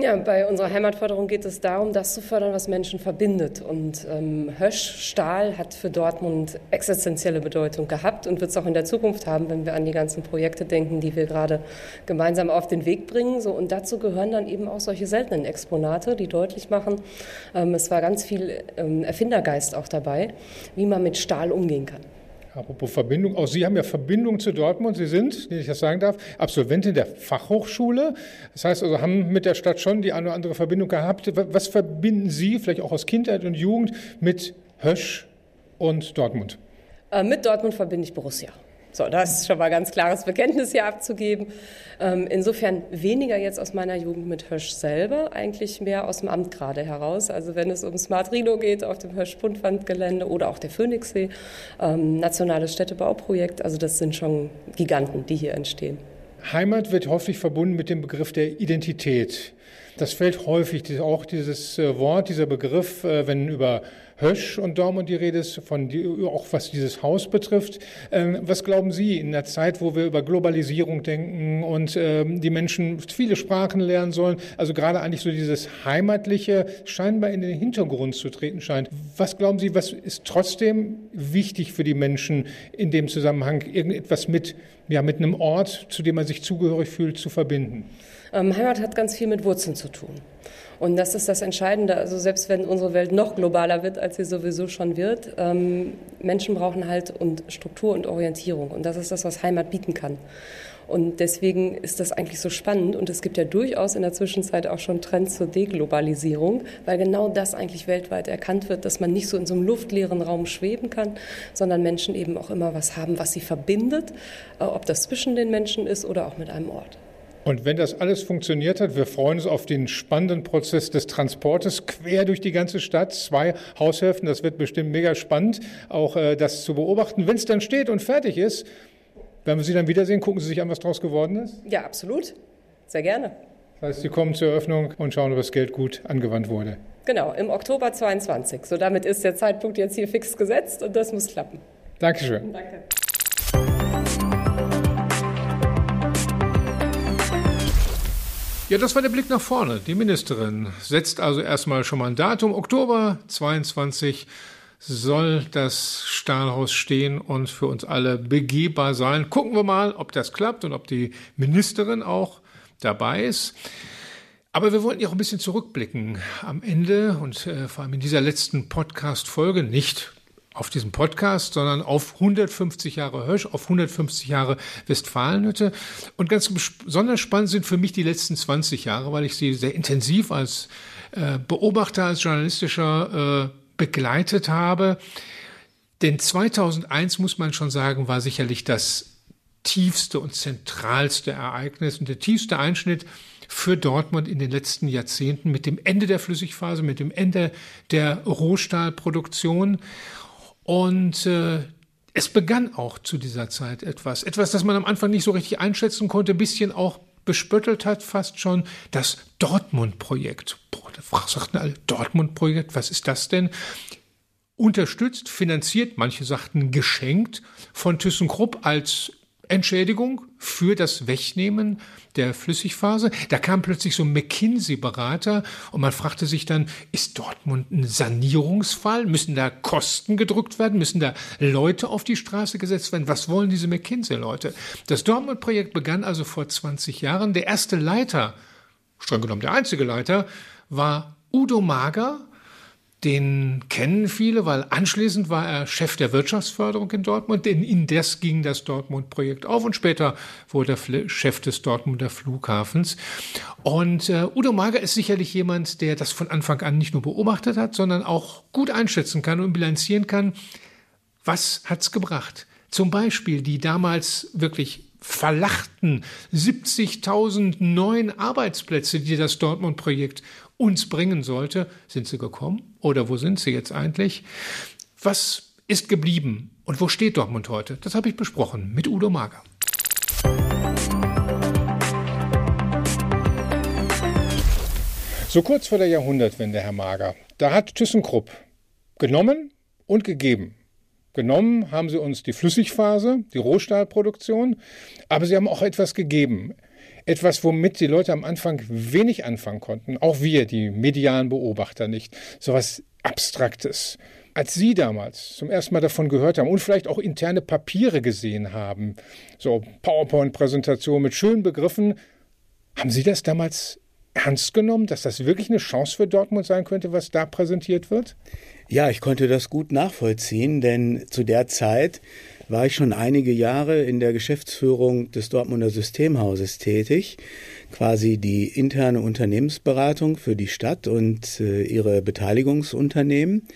Ja, bei unserer Heimatförderung geht es darum, das zu fördern, was Menschen verbindet. Und ähm, Hösch, Stahl hat für Dortmund existenzielle Bedeutung gehabt und wird es auch in der Zukunft haben, wenn wir an die ganzen Projekte denken, die wir gerade gemeinsam auf den Weg bringen. So, und dazu gehören dann eben auch solche seltenen Exponate, die deutlich machen, ähm, es war ganz viel ähm, Erfindergeist auch dabei, wie man mit Stahl umgehen kann. Apropos Verbindung, auch Sie haben ja Verbindung zu Dortmund. Sie sind, wenn ich das sagen darf, Absolventin der Fachhochschule. Das heißt also, haben mit der Stadt schon die eine oder andere Verbindung gehabt. Was verbinden Sie, vielleicht auch aus Kindheit und Jugend, mit Hösch und Dortmund? Äh, mit Dortmund verbinde ich Borussia. So, das ist schon mal ganz klares Bekenntnis hier abzugeben. Ähm, insofern weniger jetzt aus meiner Jugend mit Hösch selber, eigentlich mehr aus dem Amt gerade heraus. Also wenn es um Smart Rhino geht auf dem Hösch-Spundwandgelände oder auch der Phoenixsee, ähm, nationales Städtebauprojekt, also das sind schon Giganten, die hier entstehen. Heimat wird häufig verbunden mit dem Begriff der Identität. Das fällt häufig, auch dieses äh, Wort, dieser Begriff, äh, wenn über Hösch und Dortmund die Rede ist, von auch was dieses Haus betrifft. Ähm, was glauben Sie in der Zeit, wo wir über Globalisierung denken und ähm, die Menschen viele Sprachen lernen sollen, also gerade eigentlich so dieses Heimatliche scheinbar in den Hintergrund zu treten scheint. Was glauben Sie, was ist trotzdem wichtig für die Menschen in dem Zusammenhang, irgendetwas mit, ja, mit einem Ort, zu dem man sich zugehörig fühlt, zu verbinden? Ähm, Heimat hat ganz viel mit Wurzeln zu tun. Und das ist das Entscheidende. Also selbst wenn unsere Welt noch globaler wird, als sie sowieso schon wird, ähm, Menschen brauchen halt und Struktur und Orientierung. Und das ist das, was Heimat bieten kann. Und deswegen ist das eigentlich so spannend. Und es gibt ja durchaus in der Zwischenzeit auch schon Trends zur Deglobalisierung, weil genau das eigentlich weltweit erkannt wird, dass man nicht so in so einem luftleeren Raum schweben kann, sondern Menschen eben auch immer was haben, was sie verbindet, äh, ob das zwischen den Menschen ist oder auch mit einem Ort. Und wenn das alles funktioniert hat, wir freuen uns auf den spannenden Prozess des Transportes quer durch die ganze Stadt. Zwei Haushälften, das wird bestimmt mega spannend, auch äh, das zu beobachten. Wenn es dann steht und fertig ist, werden wir Sie dann wiedersehen. Gucken Sie sich an, was daraus geworden ist? Ja, absolut. Sehr gerne. Das heißt, Sie kommen zur Eröffnung und schauen, ob das Geld gut angewandt wurde. Genau, im Oktober 22. So damit ist der Zeitpunkt jetzt hier fix gesetzt und das muss klappen. Dankeschön. Danke. Ja, das war der Blick nach vorne. Die Ministerin setzt also erstmal schon mal ein Datum. Oktober 22 soll das Stahlhaus stehen und für uns alle begehbar sein. Gucken wir mal, ob das klappt und ob die Ministerin auch dabei ist. Aber wir wollten ja auch ein bisschen zurückblicken am Ende und äh, vor allem in dieser letzten Podcast-Folge nicht auf diesem Podcast, sondern auf 150 Jahre Hösch, auf 150 Jahre Westfalenhütte. Und ganz besonders spannend sind für mich die letzten 20 Jahre, weil ich sie sehr intensiv als äh, Beobachter, als journalistischer äh, begleitet habe. Denn 2001, muss man schon sagen, war sicherlich das tiefste und zentralste Ereignis und der tiefste Einschnitt für Dortmund in den letzten Jahrzehnten mit dem Ende der Flüssigphase, mit dem Ende der Rohstahlproduktion. Und äh, es begann auch zu dieser Zeit etwas. Etwas, das man am Anfang nicht so richtig einschätzen konnte, ein bisschen auch bespöttelt hat, fast schon das Dortmund-Projekt. Boah, da sagten alle, Dortmund-Projekt, was ist das denn? Unterstützt, finanziert, manche sagten geschenkt von ThyssenKrupp als Entschädigung für das Wegnehmen der Flüssigphase. Da kam plötzlich so ein McKinsey-Berater und man fragte sich dann, ist Dortmund ein Sanierungsfall? Müssen da Kosten gedrückt werden? Müssen da Leute auf die Straße gesetzt werden? Was wollen diese McKinsey-Leute? Das Dortmund-Projekt begann also vor 20 Jahren. Der erste Leiter, streng genommen der einzige Leiter, war Udo Mager, den kennen viele, weil anschließend war er Chef der Wirtschaftsförderung in Dortmund, denn indes ging das Dortmund-Projekt auf und später wurde er Chef des Dortmunder Flughafens. Und äh, Udo Mager ist sicherlich jemand, der das von Anfang an nicht nur beobachtet hat, sondern auch gut einschätzen kann und bilanzieren kann, was hat's gebracht. Zum Beispiel die damals wirklich verlachten 70.000 neuen Arbeitsplätze, die das Dortmund-Projekt uns bringen sollte. Sind sie gekommen? Oder wo sind sie jetzt eigentlich? Was ist geblieben? Und wo steht Dortmund heute? Das habe ich besprochen mit Udo Mager. So kurz vor der Jahrhundertwende, Herr Mager, da hat ThyssenKrupp genommen und gegeben. Genommen haben sie uns die Flüssigphase, die Rohstahlproduktion, aber sie haben auch etwas gegeben. Etwas, womit die Leute am Anfang wenig anfangen konnten. Auch wir, die medialen Beobachter nicht. So was Abstraktes. Als Sie damals zum ersten Mal davon gehört haben und vielleicht auch interne Papiere gesehen haben, so PowerPoint-Präsentation mit schönen Begriffen, haben Sie das damals ernst genommen, dass das wirklich eine Chance für Dortmund sein könnte, was da präsentiert wird? Ja, ich konnte das gut nachvollziehen, denn zu der Zeit war ich schon einige Jahre in der Geschäftsführung des Dortmunder Systemhauses tätig, quasi die interne Unternehmensberatung für die Stadt und äh, ihre Beteiligungsunternehmen.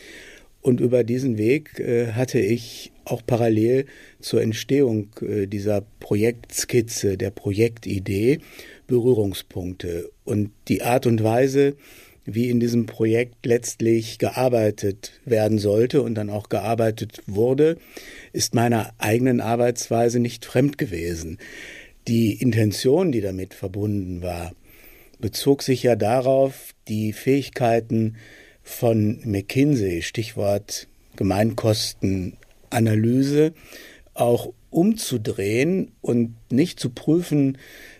Und über diesen Weg äh, hatte ich auch parallel zur Entstehung äh, dieser Projektskizze, der Projektidee, Berührungspunkte. Und die Art und Weise, wie in diesem Projekt letztlich gearbeitet werden sollte und dann auch gearbeitet wurde, ist meiner eigenen Arbeitsweise nicht fremd gewesen. Die Intention, die damit verbunden war, bezog sich ja darauf, die Fähigkeiten von McKinsey, Stichwort Gemeinkostenanalyse, auch umzudrehen und nicht zu prüfen,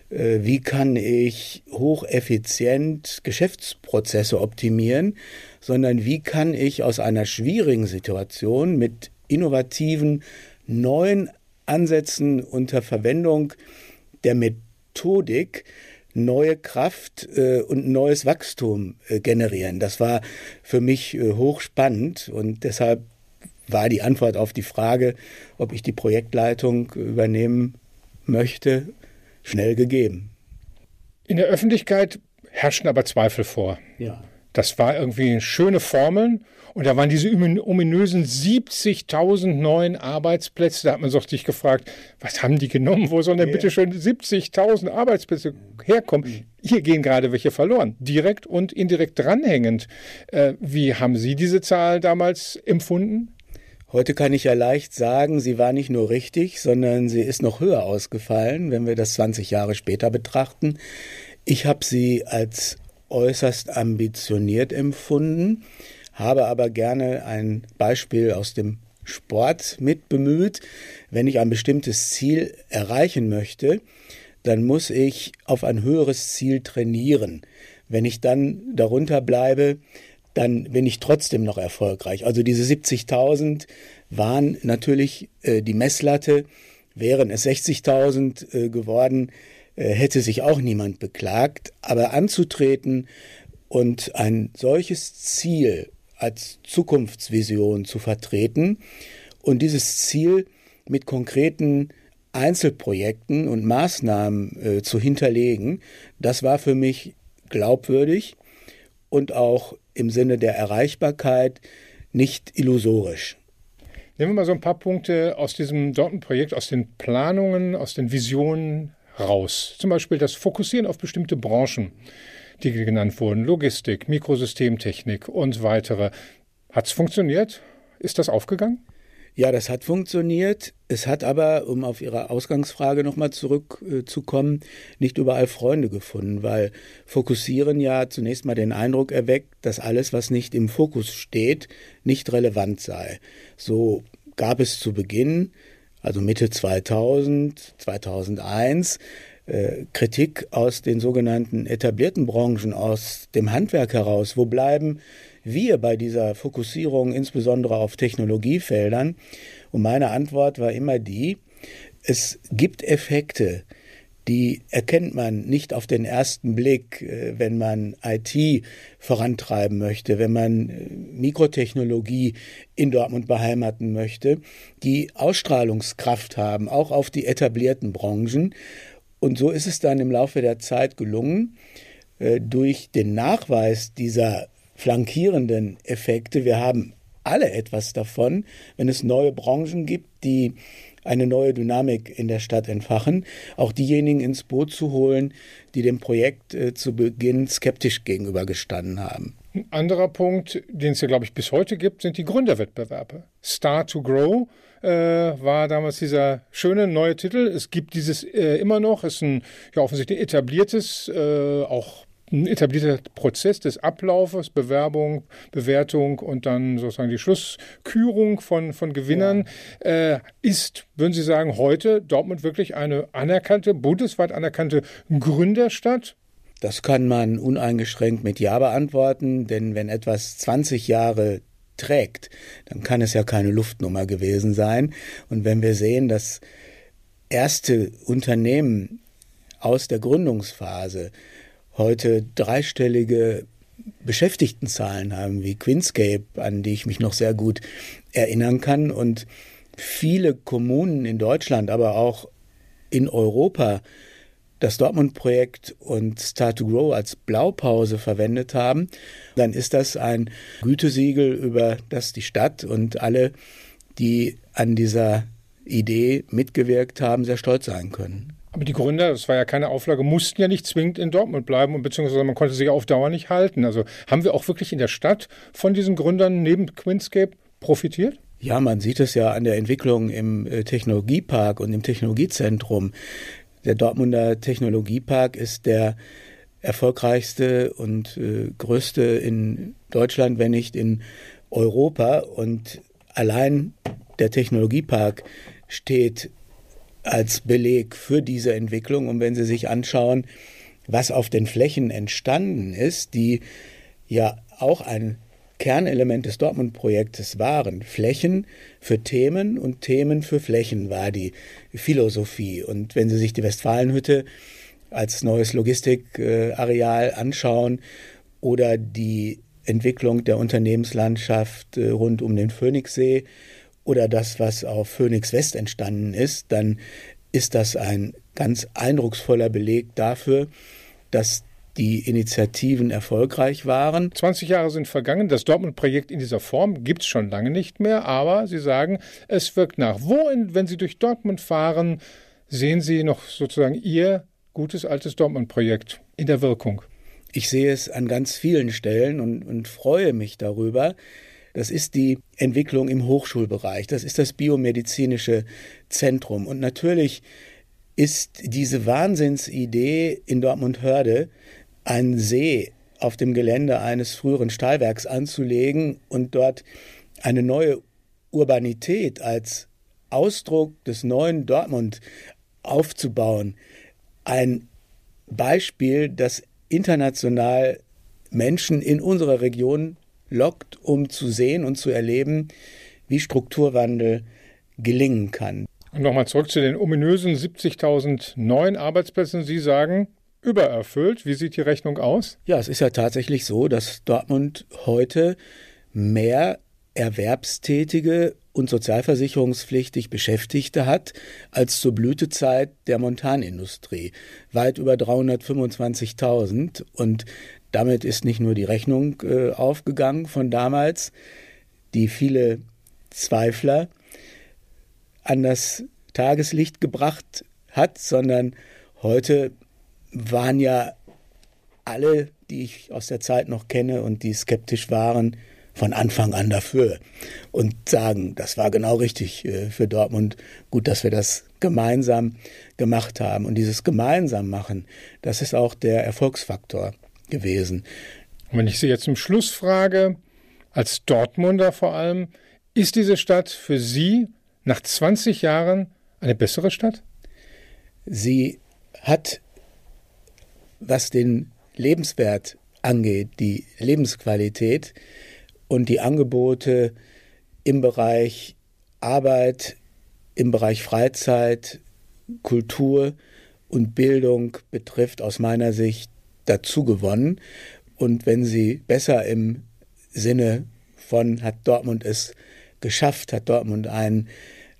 äh, wie kann ich hocheffizient Geschäftsprozesse optimieren, sondern wie kann ich aus einer schwierigen Situation mit innovativen neuen Ansätzen unter Verwendung der Methodik neue Kraft äh, und neues Wachstum äh, generieren. Das war für mich äh, hochspannend und deshalb war die Antwort auf die Frage, ob ich die Projektleitung übernehmen möchte, schnell gegeben. In der Öffentlichkeit herrschten aber Zweifel vor. Ja. Das war irgendwie schöne Formeln und da waren diese ominösen 70.000 neuen Arbeitsplätze. Da hat man sich gefragt, was haben die genommen? Wo sollen denn ja. bitte schon 70.000 Arbeitsplätze herkommen? Hier gehen gerade welche verloren, direkt und indirekt dranhängend. Äh, wie haben Sie diese Zahl damals empfunden? Heute kann ich ja leicht sagen, sie war nicht nur richtig, sondern sie ist noch höher ausgefallen, wenn wir das 20 Jahre später betrachten. Ich habe sie als äußerst ambitioniert empfunden, habe aber gerne ein Beispiel aus dem Sport mit bemüht. Wenn ich ein bestimmtes Ziel erreichen möchte, dann muss ich auf ein höheres Ziel trainieren. Wenn ich dann darunter bleibe, dann bin ich trotzdem noch erfolgreich. Also diese 70.000 waren natürlich äh, die Messlatte. Wären es 60.000 äh, geworden, äh, hätte sich auch niemand beklagt. Aber anzutreten und ein solches Ziel als Zukunftsvision zu vertreten und dieses Ziel mit konkreten Einzelprojekten und Maßnahmen äh, zu hinterlegen, das war für mich glaubwürdig und auch im Sinne der Erreichbarkeit nicht illusorisch. Nehmen wir mal so ein paar Punkte aus diesem Dortmund-Projekt, aus den Planungen, aus den Visionen raus. Zum Beispiel das Fokussieren auf bestimmte Branchen, die genannt wurden. Logistik, Mikrosystemtechnik und weitere. Hat es funktioniert? Ist das aufgegangen? Ja, das hat funktioniert. Es hat aber, um auf Ihre Ausgangsfrage nochmal zurückzukommen, nicht überall Freunde gefunden, weil Fokussieren ja zunächst mal den Eindruck erweckt, dass alles, was nicht im Fokus steht, nicht relevant sei. So gab es zu Beginn, also Mitte 2000, 2001, äh, Kritik aus den sogenannten etablierten Branchen, aus dem Handwerk heraus. Wo bleiben wir bei dieser Fokussierung insbesondere auf Technologiefeldern? Und meine Antwort war immer die, es gibt Effekte, die erkennt man nicht auf den ersten Blick, äh, wenn man IT vorantreiben möchte, wenn man äh, Mikrotechnologie in Dortmund beheimaten möchte, die Ausstrahlungskraft haben, auch auf die etablierten Branchen. Und so ist es dann im Laufe der Zeit gelungen, äh, durch den Nachweis dieser flankierenden Effekte. Wir haben alle etwas davon, wenn es neue Branchen gibt, die eine neue Dynamik in der Stadt entfachen, auch diejenigen ins Boot zu holen, die dem Projekt äh, zu Beginn skeptisch gegenübergestanden haben. Ein anderer Punkt, den es ja, glaube ich, bis heute gibt, sind die Gründerwettbewerbe. Star to Grow äh, war damals dieser schöne neue Titel. Es gibt dieses äh, immer noch, ist ein ja offensichtlich etabliertes, äh, auch ein etablierter Prozess des Ablaufes, Bewerbung, Bewertung und dann sozusagen die Schlusskürung von, von Gewinnern. Ja. Äh, ist, würden Sie sagen, heute Dortmund wirklich eine anerkannte, bundesweit anerkannte Gründerstadt? Das kann man uneingeschränkt mit Ja beantworten, denn wenn etwas 20 Jahre trägt, dann kann es ja keine Luftnummer gewesen sein. Und wenn wir sehen, dass erste Unternehmen aus der Gründungsphase heute dreistellige Beschäftigtenzahlen haben, wie Quinscape, an die ich mich noch sehr gut erinnern kann. Und viele Kommunen in Deutschland, aber auch in Europa das Dortmund-Projekt und Start to Grow als Blaupause verwendet haben, dann ist das ein Gütesiegel, über das die Stadt und alle, die an dieser Idee mitgewirkt haben, sehr stolz sein können. Aber die Gründer, das war ja keine Auflage, mussten ja nicht zwingend in Dortmund bleiben und beziehungsweise man konnte sich auf Dauer nicht halten. Also haben wir auch wirklich in der Stadt von diesen Gründern neben Quinscape profitiert? Ja, man sieht es ja an der Entwicklung im äh, Technologiepark und im Technologiezentrum. Der Dortmunder Technologiepark ist der erfolgreichste und äh, größte in Deutschland, wenn nicht in Europa. Und allein der Technologiepark steht als Beleg für diese Entwicklung. Und wenn Sie sich anschauen, was auf den Flächen entstanden ist, die ja auch ein Kernelement des Dortmund-Projektes waren. Flächen für Themen und Themen für Flächen war die Philosophie. Und wenn Sie sich die Westfalenhütte als neues Logistikareal anschauen oder die Entwicklung der Unternehmenslandschaft äh, rund um den Phoenixsee oder das, was auf Phoenix West entstanden ist, dann ist das ein ganz eindrucksvoller Beleg dafür, dass die Initiativen erfolgreich waren. 20 Jahre sind vergangen. Das Dortmund-Projekt in dieser Form gibt es schon lange nicht mehr, aber Sie sagen, es wirkt nach. Wo, in, wenn Sie durch Dortmund fahren, sehen Sie noch sozusagen Ihr gutes altes Dortmund-Projekt in der Wirkung? Ich sehe es an ganz vielen Stellen und, und freue mich darüber. Das ist die Entwicklung im Hochschulbereich. Das ist das biomedizinische Zentrum. Und natürlich ist diese Wahnsinnsidee in Dortmund-Hörde, einen See auf dem Gelände eines früheren Stahlwerks anzulegen und dort eine neue Urbanität als Ausdruck des neuen Dortmund aufzubauen. Ein Beispiel, das international Menschen in unserer Region lockt, um zu sehen und zu erleben, wie Strukturwandel gelingen kann. Und nochmal zurück zu den ominösen 70.000 neuen Arbeitsplätzen. Sie sagen, übererfüllt. Wie sieht die Rechnung aus? Ja, es ist ja tatsächlich so, dass Dortmund heute mehr Erwerbstätige und sozialversicherungspflichtig Beschäftigte hat als zur Blütezeit der Montanindustrie. Weit über 325.000. Und damit ist nicht nur die Rechnung äh, aufgegangen von damals, die viele Zweifler an das Tageslicht gebracht hat, sondern heute waren ja alle, die ich aus der Zeit noch kenne und die skeptisch waren, von Anfang an dafür und sagen, das war genau richtig äh, für Dortmund. Gut, dass wir das gemeinsam gemacht haben. Und dieses gemeinsam machen, das ist auch der Erfolgsfaktor gewesen. Und wenn ich Sie jetzt zum Schluss frage, als Dortmunder vor allem, ist diese Stadt für Sie nach 20 Jahren eine bessere Stadt? Sie hat, was den Lebenswert angeht, die Lebensqualität und die Angebote im Bereich Arbeit, im Bereich Freizeit, Kultur und Bildung betrifft, aus meiner Sicht dazu gewonnen. Und wenn sie besser im Sinne von hat Dortmund es geschafft, hat Dortmund einen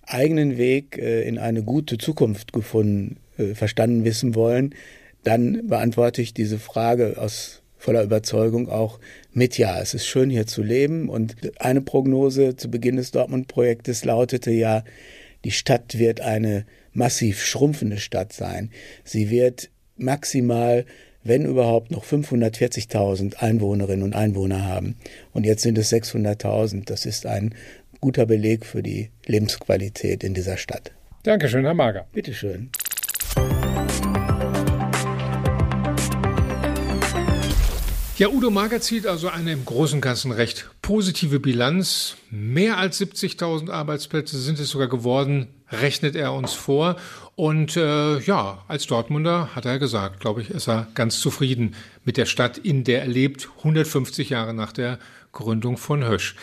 eigenen Weg äh, in eine gute Zukunft gefunden, äh, verstanden wissen wollen, dann beantworte ich diese Frage aus voller Überzeugung auch mit Ja. Es ist schön hier zu leben und eine Prognose zu Beginn des Dortmund-Projektes lautete ja, die Stadt wird eine massiv schrumpfende Stadt sein. Sie wird maximal wenn überhaupt noch 540.000 Einwohnerinnen und Einwohner haben. Und jetzt sind es 600.000. Das ist ein guter Beleg für die Lebensqualität in dieser Stadt. Dankeschön, Herr Mager. Bitteschön. Ja, Udo Mager zieht also eine im Großen und Ganzen recht positive Bilanz. Mehr als 70.000 Arbeitsplätze sind es sogar geworden, rechnet er uns vor. Und äh, ja, als Dortmunder hat er gesagt, glaube ich, ist er ganz zufrieden mit der Stadt, in der er lebt, 150 Jahre nach der Gründung von Hösch.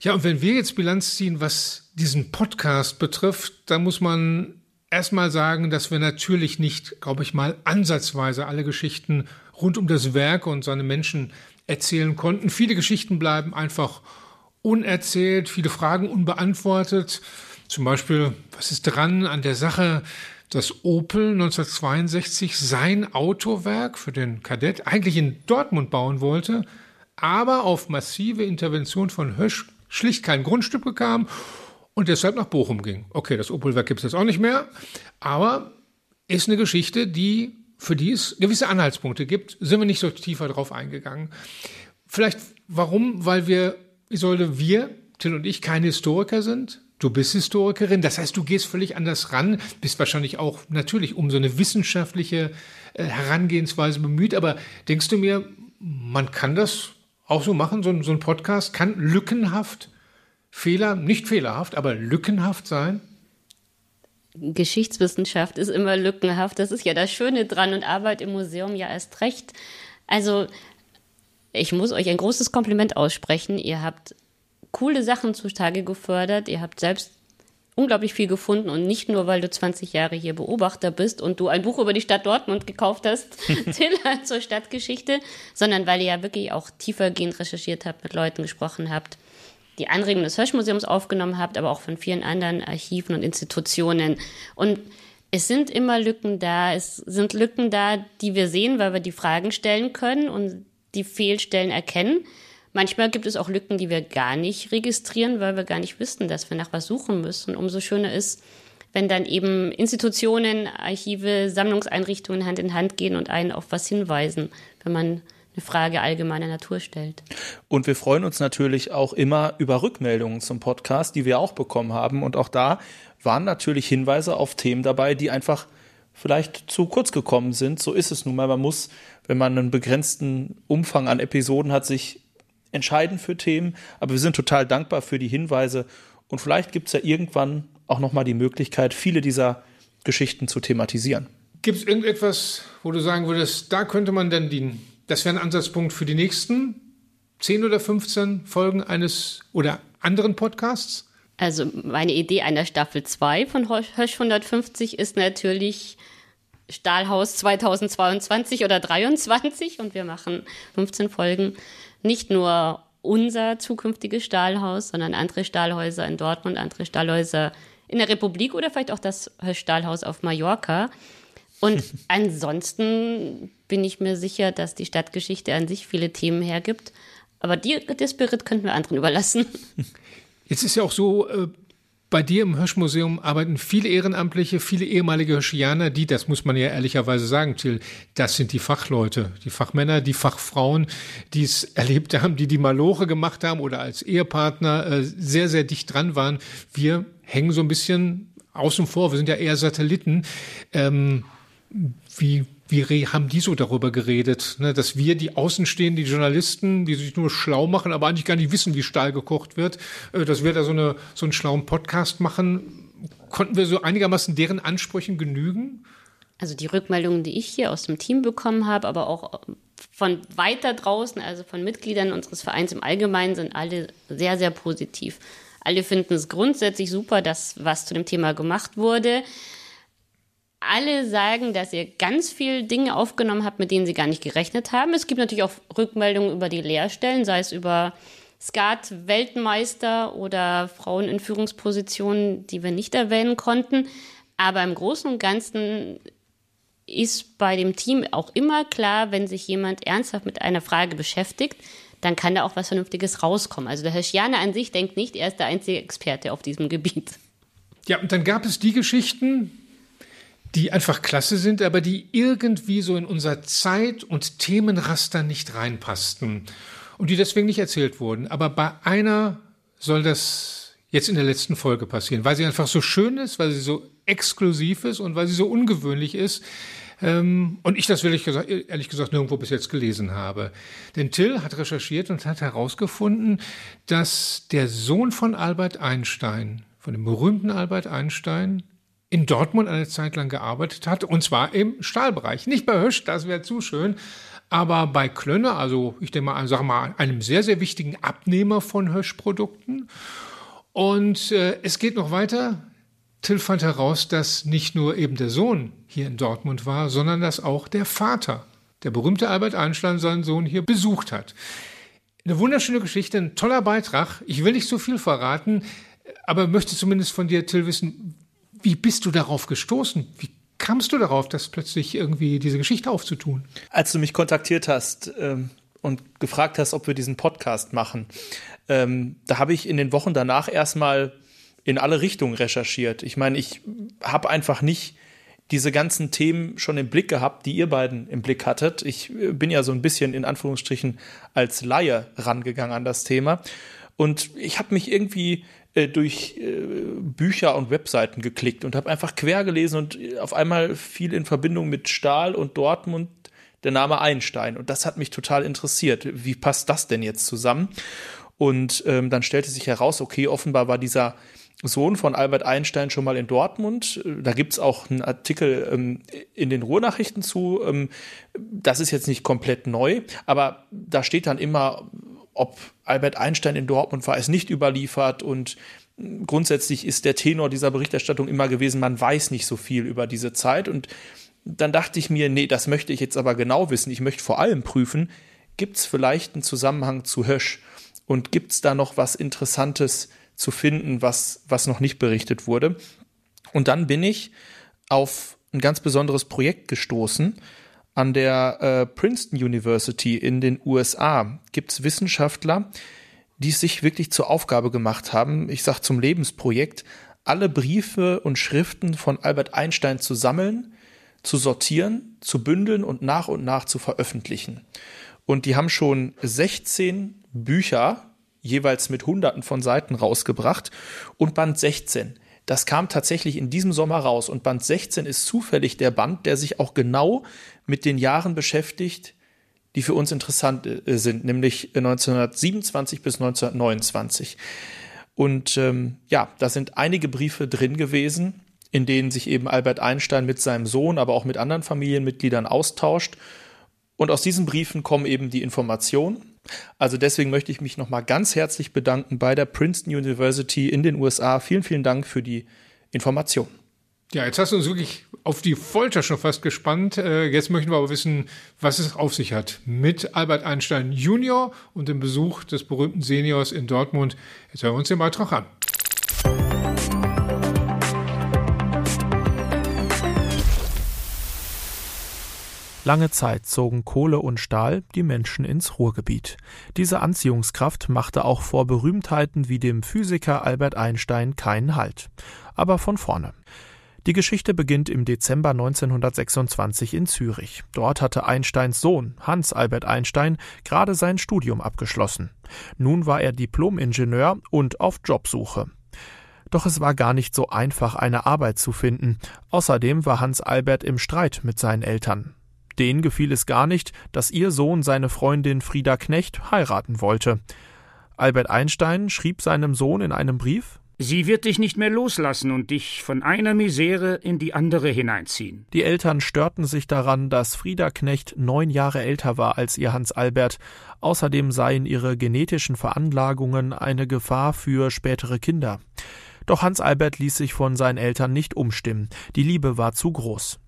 Ja, und wenn wir jetzt Bilanz ziehen, was diesen Podcast betrifft, dann muss man erstmal sagen, dass wir natürlich nicht, glaube ich mal, ansatzweise alle Geschichten rund um das Werk und seine Menschen erzählen konnten. Viele Geschichten bleiben einfach unerzählt, viele Fragen unbeantwortet. Zum Beispiel, was ist dran an der Sache, dass Opel 1962 sein Autowerk für den Kadett eigentlich in Dortmund bauen wollte, aber auf massive Intervention von Hösch schlicht kein Grundstück bekam und deshalb nach Bochum ging. Okay, das Opelwerk gibt es jetzt auch nicht mehr, aber ist eine Geschichte, die für die es gewisse Anhaltspunkte gibt, sind wir nicht so tiefer drauf eingegangen. Vielleicht warum? Weil wir, Isolde, wir, Till und ich, keine Historiker sind. Du bist Historikerin, das heißt, du gehst völlig anders ran, bist wahrscheinlich auch natürlich um so eine wissenschaftliche äh, Herangehensweise bemüht, aber denkst du mir, man kann das auch so machen, so, so ein Podcast kann lückenhaft, Fehler, nicht fehlerhaft, aber lückenhaft sein? Geschichtswissenschaft ist immer lückenhaft. Das ist ja das Schöne dran und Arbeit im Museum ja erst recht. Also, ich muss euch ein großes Kompliment aussprechen. Ihr habt coole Sachen zutage gefördert. Ihr habt selbst unglaublich viel gefunden und nicht nur, weil du 20 Jahre hier Beobachter bist und du ein Buch über die Stadt Dortmund gekauft hast, Till, zur Stadtgeschichte, sondern weil ihr ja wirklich auch tiefergehend recherchiert habt, mit Leuten gesprochen habt die Anregungen des Hirschmuseums aufgenommen habt, aber auch von vielen anderen Archiven und Institutionen. Und es sind immer Lücken da. Es sind Lücken da, die wir sehen, weil wir die Fragen stellen können und die Fehlstellen erkennen. Manchmal gibt es auch Lücken, die wir gar nicht registrieren, weil wir gar nicht wissen, dass wir nach was suchen müssen. Umso schöner ist, wenn dann eben Institutionen, Archive, Sammlungseinrichtungen Hand in Hand gehen und einen auf was hinweisen, wenn man eine Frage allgemeiner Natur stellt. Und wir freuen uns natürlich auch immer über Rückmeldungen zum Podcast, die wir auch bekommen haben. Und auch da waren natürlich Hinweise auf Themen dabei, die einfach vielleicht zu kurz gekommen sind. So ist es nun mal. Man muss, wenn man einen begrenzten Umfang an Episoden hat, sich entscheiden für Themen. Aber wir sind total dankbar für die Hinweise. Und vielleicht gibt es ja irgendwann auch nochmal die Möglichkeit, viele dieser Geschichten zu thematisieren. Gibt es irgendetwas, wo du sagen würdest, da könnte man denn die das wäre ein Ansatzpunkt für die nächsten 10 oder 15 Folgen eines oder anderen Podcasts? Also meine Idee einer Staffel 2 von Hösch 150 ist natürlich Stahlhaus 2022 oder 23 und wir machen 15 Folgen. Nicht nur unser zukünftiges Stahlhaus, sondern andere Stahlhäuser in Dortmund, andere Stahlhäuser in der Republik oder vielleicht auch das Stahlhaus auf Mallorca. Und ansonsten bin ich mir sicher, dass die Stadtgeschichte an sich viele Themen hergibt. Aber die, der Spirit könnten wir anderen überlassen. Jetzt ist ja auch so, äh, bei dir im Hirschmuseum arbeiten viele Ehrenamtliche, viele ehemalige Hirschianer, die, das muss man ja ehrlicherweise sagen, Till, das sind die Fachleute, die Fachmänner, die Fachfrauen, die es erlebt haben, die die Maloche gemacht haben oder als Ehepartner äh, sehr, sehr dicht dran waren. Wir hängen so ein bisschen außen vor, wir sind ja eher Satelliten. Ähm, wie, wie haben die so darüber geredet, ne, dass wir, die Außenstehenden, die Journalisten, die sich nur schlau machen, aber eigentlich gar nicht wissen, wie Stahl gekocht wird, äh, dass wir da so, eine, so einen schlauen Podcast machen, konnten wir so einigermaßen deren Ansprüchen genügen? Also die Rückmeldungen, die ich hier aus dem Team bekommen habe, aber auch von weiter draußen, also von Mitgliedern unseres Vereins im Allgemeinen, sind alle sehr, sehr positiv. Alle finden es grundsätzlich super, dass was zu dem Thema gemacht wurde alle sagen, dass ihr ganz viele Dinge aufgenommen habt, mit denen sie gar nicht gerechnet haben. Es gibt natürlich auch Rückmeldungen über die Lehrstellen, sei es über Skat-Weltmeister oder Frauen in Führungspositionen, die wir nicht erwähnen konnten. Aber im Großen und Ganzen ist bei dem Team auch immer klar, wenn sich jemand ernsthaft mit einer Frage beschäftigt, dann kann da auch was Vernünftiges rauskommen. Also der Herr Schiane an sich denkt nicht, er ist der einzige Experte auf diesem Gebiet. Ja, und dann gab es die Geschichten, die einfach klasse sind, aber die irgendwie so in unser Zeit- und Themenraster nicht reinpassten und die deswegen nicht erzählt wurden. Aber bei einer soll das jetzt in der letzten Folge passieren, weil sie einfach so schön ist, weil sie so exklusiv ist und weil sie so ungewöhnlich ist. Ähm, und ich das ehrlich gesagt, ehrlich gesagt nirgendwo bis jetzt gelesen habe. Denn Till hat recherchiert und hat herausgefunden, dass der Sohn von Albert Einstein, von dem berühmten Albert Einstein, in Dortmund eine Zeit lang gearbeitet hat, und zwar im Stahlbereich. Nicht bei Hösch, das wäre zu schön, aber bei Klönne, also ich denke mal, sag mal, einem sehr, sehr wichtigen Abnehmer von Hösch-Produkten. Und äh, es geht noch weiter. Till fand heraus, dass nicht nur eben der Sohn hier in Dortmund war, sondern dass auch der Vater, der berühmte Albert Einstein, seinen Sohn hier besucht hat. Eine wunderschöne Geschichte, ein toller Beitrag. Ich will nicht zu viel verraten, aber möchte zumindest von dir, Till, wissen, wie bist du darauf gestoßen? Wie kamst du darauf, das plötzlich irgendwie diese Geschichte aufzutun? Als du mich kontaktiert hast ähm, und gefragt hast, ob wir diesen Podcast machen, ähm, da habe ich in den Wochen danach erstmal in alle Richtungen recherchiert. Ich meine, ich habe einfach nicht diese ganzen Themen schon im Blick gehabt, die ihr beiden im Blick hattet. Ich äh, bin ja so ein bisschen in Anführungsstrichen als Laie rangegangen an das Thema. Und ich habe mich irgendwie äh, durch äh, Bücher und Webseiten geklickt und habe einfach quer gelesen und auf einmal fiel in Verbindung mit Stahl und Dortmund der Name Einstein. Und das hat mich total interessiert. Wie passt das denn jetzt zusammen? Und ähm, dann stellte sich heraus, okay, offenbar war dieser Sohn von Albert Einstein schon mal in Dortmund. Da gibt's auch einen Artikel ähm, in den Ruhrnachrichten zu. Ähm, das ist jetzt nicht komplett neu, aber da steht dann immer, ob Albert Einstein in Dortmund war, ist nicht überliefert und grundsätzlich ist der Tenor dieser Berichterstattung immer gewesen, man weiß nicht so viel über diese Zeit und dann dachte ich mir, nee, das möchte ich jetzt aber genau wissen. Ich möchte vor allem prüfen, gibt's vielleicht einen Zusammenhang zu Hösch und gibt's da noch was Interessantes zu finden, was, was noch nicht berichtet wurde. Und dann bin ich auf ein ganz besonderes Projekt gestoßen. An der äh, Princeton University in den USA gibt es Wissenschaftler, die es sich wirklich zur Aufgabe gemacht haben, ich sage zum Lebensprojekt, alle Briefe und Schriften von Albert Einstein zu sammeln, zu sortieren, zu bündeln und nach und nach zu veröffentlichen. Und die haben schon 16 Bücher jeweils mit Hunderten von Seiten rausgebracht. Und Band 16, das kam tatsächlich in diesem Sommer raus. Und Band 16 ist zufällig der Band, der sich auch genau mit den Jahren beschäftigt, die für uns interessant äh, sind, nämlich 1927 bis 1929. Und ähm, ja, da sind einige Briefe drin gewesen, in denen sich eben Albert Einstein mit seinem Sohn, aber auch mit anderen Familienmitgliedern austauscht. Und aus diesen Briefen kommen eben die Informationen. Also deswegen möchte ich mich nochmal ganz herzlich bedanken bei der Princeton University in den USA. Vielen, vielen Dank für die Information. Ja, jetzt hast du uns wirklich auf die Folter schon fast gespannt. Äh, jetzt möchten wir aber wissen, was es auf sich hat mit Albert Einstein Junior und dem Besuch des berühmten Seniors in Dortmund. Jetzt hören wir uns den Beitrag an. Lange Zeit zogen Kohle und Stahl die Menschen ins Ruhrgebiet. Diese Anziehungskraft machte auch vor Berühmtheiten wie dem Physiker Albert Einstein keinen Halt. Aber von vorne. Die Geschichte beginnt im Dezember 1926 in Zürich. Dort hatte Einsteins Sohn, Hans Albert Einstein, gerade sein Studium abgeschlossen. Nun war er Diplomingenieur und auf Jobsuche. Doch es war gar nicht so einfach, eine Arbeit zu finden. Außerdem war Hans Albert im Streit mit seinen Eltern. Denen gefiel es gar nicht, dass ihr Sohn seine Freundin Frieda Knecht heiraten wollte. Albert Einstein schrieb seinem Sohn in einem Brief Sie wird dich nicht mehr loslassen und dich von einer Misere in die andere hineinziehen. Die Eltern störten sich daran, dass Frieda Knecht neun Jahre älter war als ihr Hans Albert. Außerdem seien ihre genetischen Veranlagungen eine Gefahr für spätere Kinder. Doch Hans Albert ließ sich von seinen Eltern nicht umstimmen. Die Liebe war zu groß.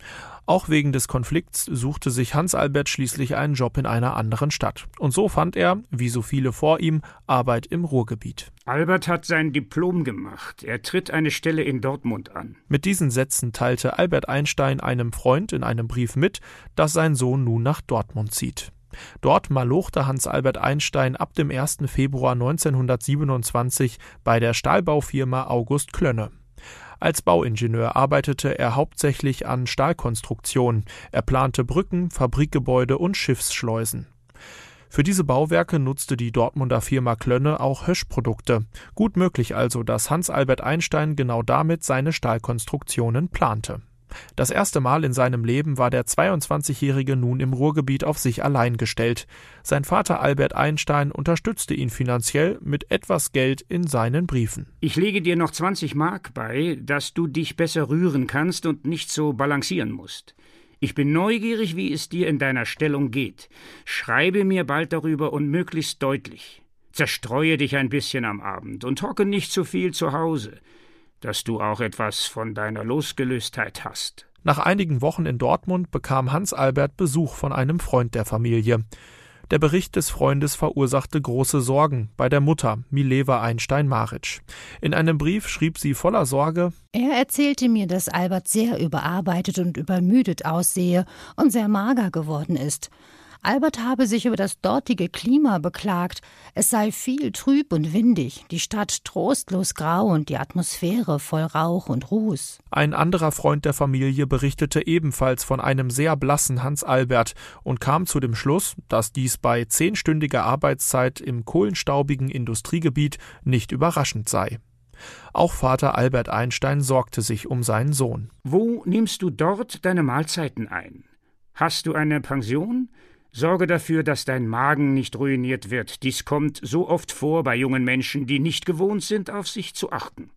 Auch wegen des Konflikts suchte sich Hans Albert schließlich einen Job in einer anderen Stadt. Und so fand er, wie so viele vor ihm, Arbeit im Ruhrgebiet. Albert hat sein Diplom gemacht. Er tritt eine Stelle in Dortmund an. Mit diesen Sätzen teilte Albert Einstein einem Freund in einem Brief mit, dass sein Sohn nun nach Dortmund zieht. Dort malochte Hans Albert Einstein ab dem 1. Februar 1927 bei der Stahlbaufirma August Klönne. Als Bauingenieur arbeitete er hauptsächlich an Stahlkonstruktionen. Er plante Brücken, Fabrikgebäude und Schiffsschleusen. Für diese Bauwerke nutzte die Dortmunder Firma Klönne auch Hösch-Produkte. Gut möglich also, dass Hans Albert Einstein genau damit seine Stahlkonstruktionen plante. Das erste Mal in seinem Leben war der 22-Jährige nun im Ruhrgebiet auf sich allein gestellt. Sein Vater Albert Einstein unterstützte ihn finanziell mit etwas Geld in seinen Briefen. Ich lege dir noch 20 Mark bei, dass du dich besser rühren kannst und nicht so balancieren musst. Ich bin neugierig, wie es dir in deiner Stellung geht. Schreibe mir bald darüber und möglichst deutlich. Zerstreue dich ein bisschen am Abend und hocke nicht zu viel zu Hause dass du auch etwas von deiner Losgelöstheit hast. Nach einigen Wochen in Dortmund bekam Hans Albert Besuch von einem Freund der Familie. Der Bericht des Freundes verursachte große Sorgen bei der Mutter, Mileva Einstein-Maric. In einem Brief schrieb sie voller Sorge: Er erzählte mir, dass Albert sehr überarbeitet und übermüdet aussehe und sehr mager geworden ist. Albert habe sich über das dortige Klima beklagt. Es sei viel trüb und windig, die Stadt trostlos grau und die Atmosphäre voll Rauch und Ruß. Ein anderer Freund der Familie berichtete ebenfalls von einem sehr blassen Hans Albert und kam zu dem Schluss, dass dies bei zehnstündiger Arbeitszeit im kohlenstaubigen Industriegebiet nicht überraschend sei. Auch Vater Albert Einstein sorgte sich um seinen Sohn. Wo nimmst du dort deine Mahlzeiten ein? Hast du eine Pension? Sorge dafür, dass dein Magen nicht ruiniert wird. Dies kommt so oft vor bei jungen Menschen, die nicht gewohnt sind, auf sich zu achten.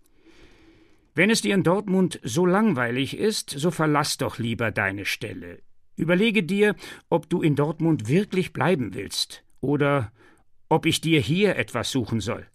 Wenn es dir in Dortmund so langweilig ist, so verlass doch lieber deine Stelle. Überlege dir, ob du in Dortmund wirklich bleiben willst oder ob ich dir hier etwas suchen soll.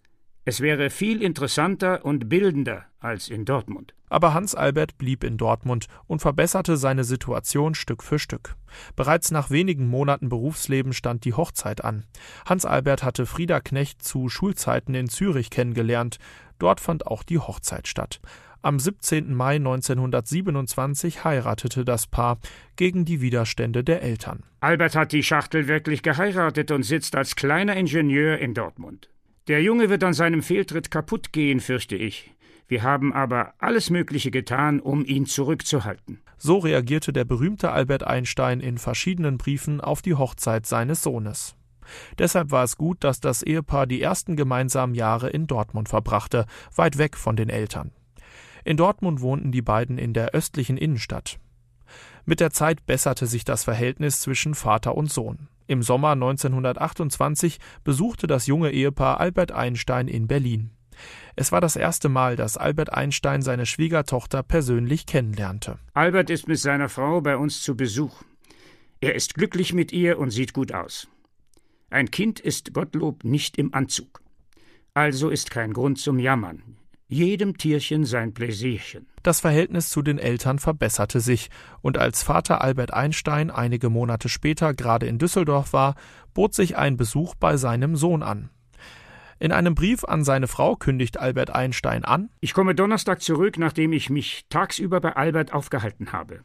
Es wäre viel interessanter und bildender als in Dortmund. Aber Hans Albert blieb in Dortmund und verbesserte seine Situation Stück für Stück. Bereits nach wenigen Monaten Berufsleben stand die Hochzeit an. Hans Albert hatte Frieda Knecht zu Schulzeiten in Zürich kennengelernt. Dort fand auch die Hochzeit statt. Am 17. Mai 1927 heiratete das Paar gegen die Widerstände der Eltern. Albert hat die Schachtel wirklich geheiratet und sitzt als kleiner Ingenieur in Dortmund. Der Junge wird an seinem Fehltritt kaputt gehen, fürchte ich. Wir haben aber alles Mögliche getan, um ihn zurückzuhalten. So reagierte der berühmte Albert Einstein in verschiedenen Briefen auf die Hochzeit seines Sohnes. Deshalb war es gut, dass das Ehepaar die ersten gemeinsamen Jahre in Dortmund verbrachte, weit weg von den Eltern. In Dortmund wohnten die beiden in der östlichen Innenstadt. Mit der Zeit besserte sich das Verhältnis zwischen Vater und Sohn. Im Sommer 1928 besuchte das junge Ehepaar Albert Einstein in Berlin. Es war das erste Mal, dass Albert Einstein seine Schwiegertochter persönlich kennenlernte. Albert ist mit seiner Frau bei uns zu Besuch. Er ist glücklich mit ihr und sieht gut aus. Ein Kind ist Gottlob nicht im Anzug. Also ist kein Grund zum Jammern jedem Tierchen sein Pläsierchen. Das Verhältnis zu den Eltern verbesserte sich, und als Vater Albert Einstein einige Monate später gerade in Düsseldorf war, bot sich ein Besuch bei seinem Sohn an. In einem Brief an seine Frau kündigt Albert Einstein an Ich komme Donnerstag zurück, nachdem ich mich tagsüber bei Albert aufgehalten habe.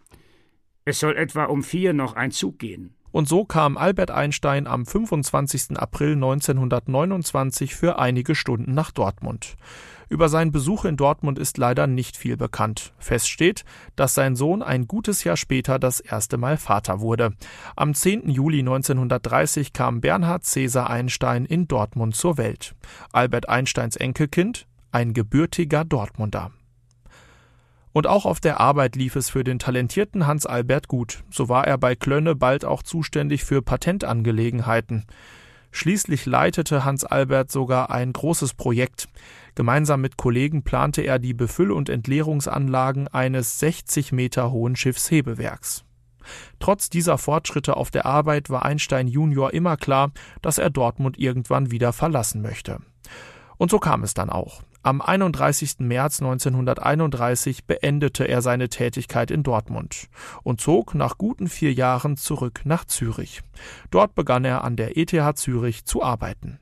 Es soll etwa um vier noch ein Zug gehen. Und so kam Albert Einstein am 25. April 1929 für einige Stunden nach Dortmund. Über seinen Besuch in Dortmund ist leider nicht viel bekannt. Fest steht, dass sein Sohn ein gutes Jahr später das erste Mal Vater wurde. Am 10. Juli 1930 kam Bernhard Cäsar Einstein in Dortmund zur Welt. Albert Einsteins Enkelkind, ein gebürtiger Dortmunder. Und auch auf der Arbeit lief es für den talentierten Hans Albert gut. So war er bei Klönne bald auch zuständig für Patentangelegenheiten. Schließlich leitete Hans Albert sogar ein großes Projekt. Gemeinsam mit Kollegen plante er die Befüll- und Entleerungsanlagen eines 60 Meter hohen Schiffshebewerks. Trotz dieser Fortschritte auf der Arbeit war Einstein Junior immer klar, dass er Dortmund irgendwann wieder verlassen möchte. Und so kam es dann auch. Am 31. März 1931 beendete er seine Tätigkeit in Dortmund und zog nach guten vier Jahren zurück nach Zürich. Dort begann er an der ETH Zürich zu arbeiten.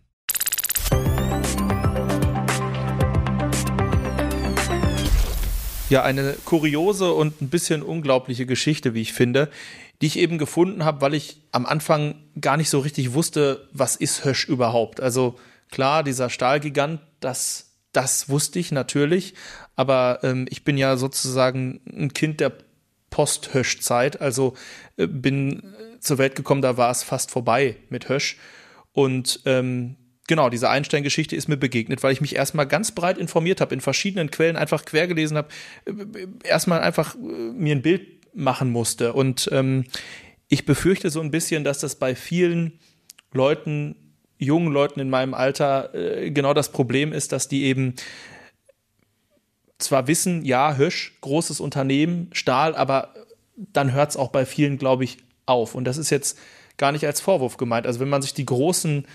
Ja, eine kuriose und ein bisschen unglaubliche Geschichte, wie ich finde, die ich eben gefunden habe, weil ich am Anfang gar nicht so richtig wusste, was ist Hösch überhaupt. Also klar, dieser Stahlgigant, das das wusste ich natürlich, aber ähm, ich bin ja sozusagen ein Kind der Post-Hösch-Zeit, also äh, bin zur Welt gekommen, da war es fast vorbei mit Hösch. Und ähm, genau, diese Einstein-Geschichte ist mir begegnet, weil ich mich erstmal ganz breit informiert habe, in verschiedenen Quellen einfach quer gelesen habe, erstmal einfach äh, mir ein Bild machen musste. Und ähm, ich befürchte so ein bisschen, dass das bei vielen Leuten, jungen Leuten in meinem Alter, äh, genau das Problem ist, dass die eben zwar wissen, ja, Hösch, großes Unternehmen, Stahl, aber dann hört es auch bei vielen, glaube ich, auf. Und das ist jetzt gar nicht als Vorwurf gemeint. Also wenn man sich die großen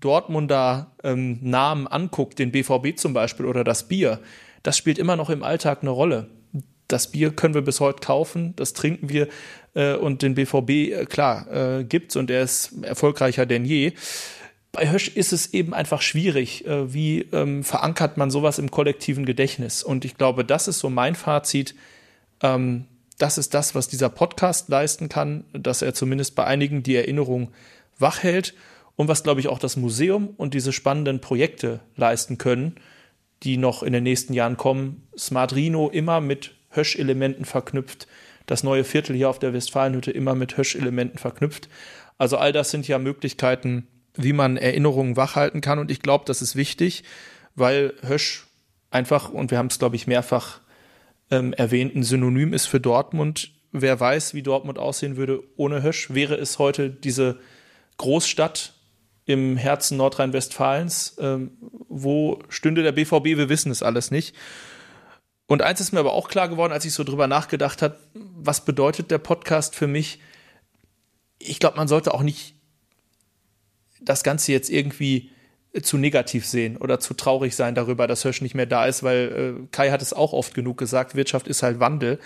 Dortmunder ähm, Namen anguckt, den BVB zum Beispiel oder das Bier, das spielt immer noch im Alltag eine Rolle. Das Bier können wir bis heute kaufen, das trinken wir äh, und den BVB, äh, klar, äh, gibt's und er ist erfolgreicher denn je. Bei Hösch ist es eben einfach schwierig. Äh, wie ähm, verankert man sowas im kollektiven Gedächtnis? Und ich glaube, das ist so mein Fazit. Ähm, das ist das, was dieser Podcast leisten kann, dass er zumindest bei einigen die Erinnerung wach hält und was, glaube ich, auch das Museum und diese spannenden Projekte leisten können, die noch in den nächsten Jahren kommen. Smart Rhino immer mit Hösch-Elementen verknüpft, das neue Viertel hier auf der Westfalenhütte immer mit Hösch-Elementen verknüpft. Also all das sind ja Möglichkeiten, wie man Erinnerungen wachhalten kann und ich glaube, das ist wichtig, weil Hösch einfach, und wir haben es, glaube ich, mehrfach ähm, erwähnt, ein Synonym ist für Dortmund. Wer weiß, wie Dortmund aussehen würde ohne Hösch, wäre es heute diese Großstadt im Herzen Nordrhein-Westfalens. Ähm, wo stünde der BVB? Wir wissen es alles nicht. Und eins ist mir aber auch klar geworden, als ich so drüber nachgedacht habe, was bedeutet der Podcast für mich? Ich glaube, man sollte auch nicht das Ganze jetzt irgendwie zu negativ sehen oder zu traurig sein darüber, dass Hösch nicht mehr da ist, weil äh, Kai hat es auch oft genug gesagt, Wirtschaft ist halt Wandel.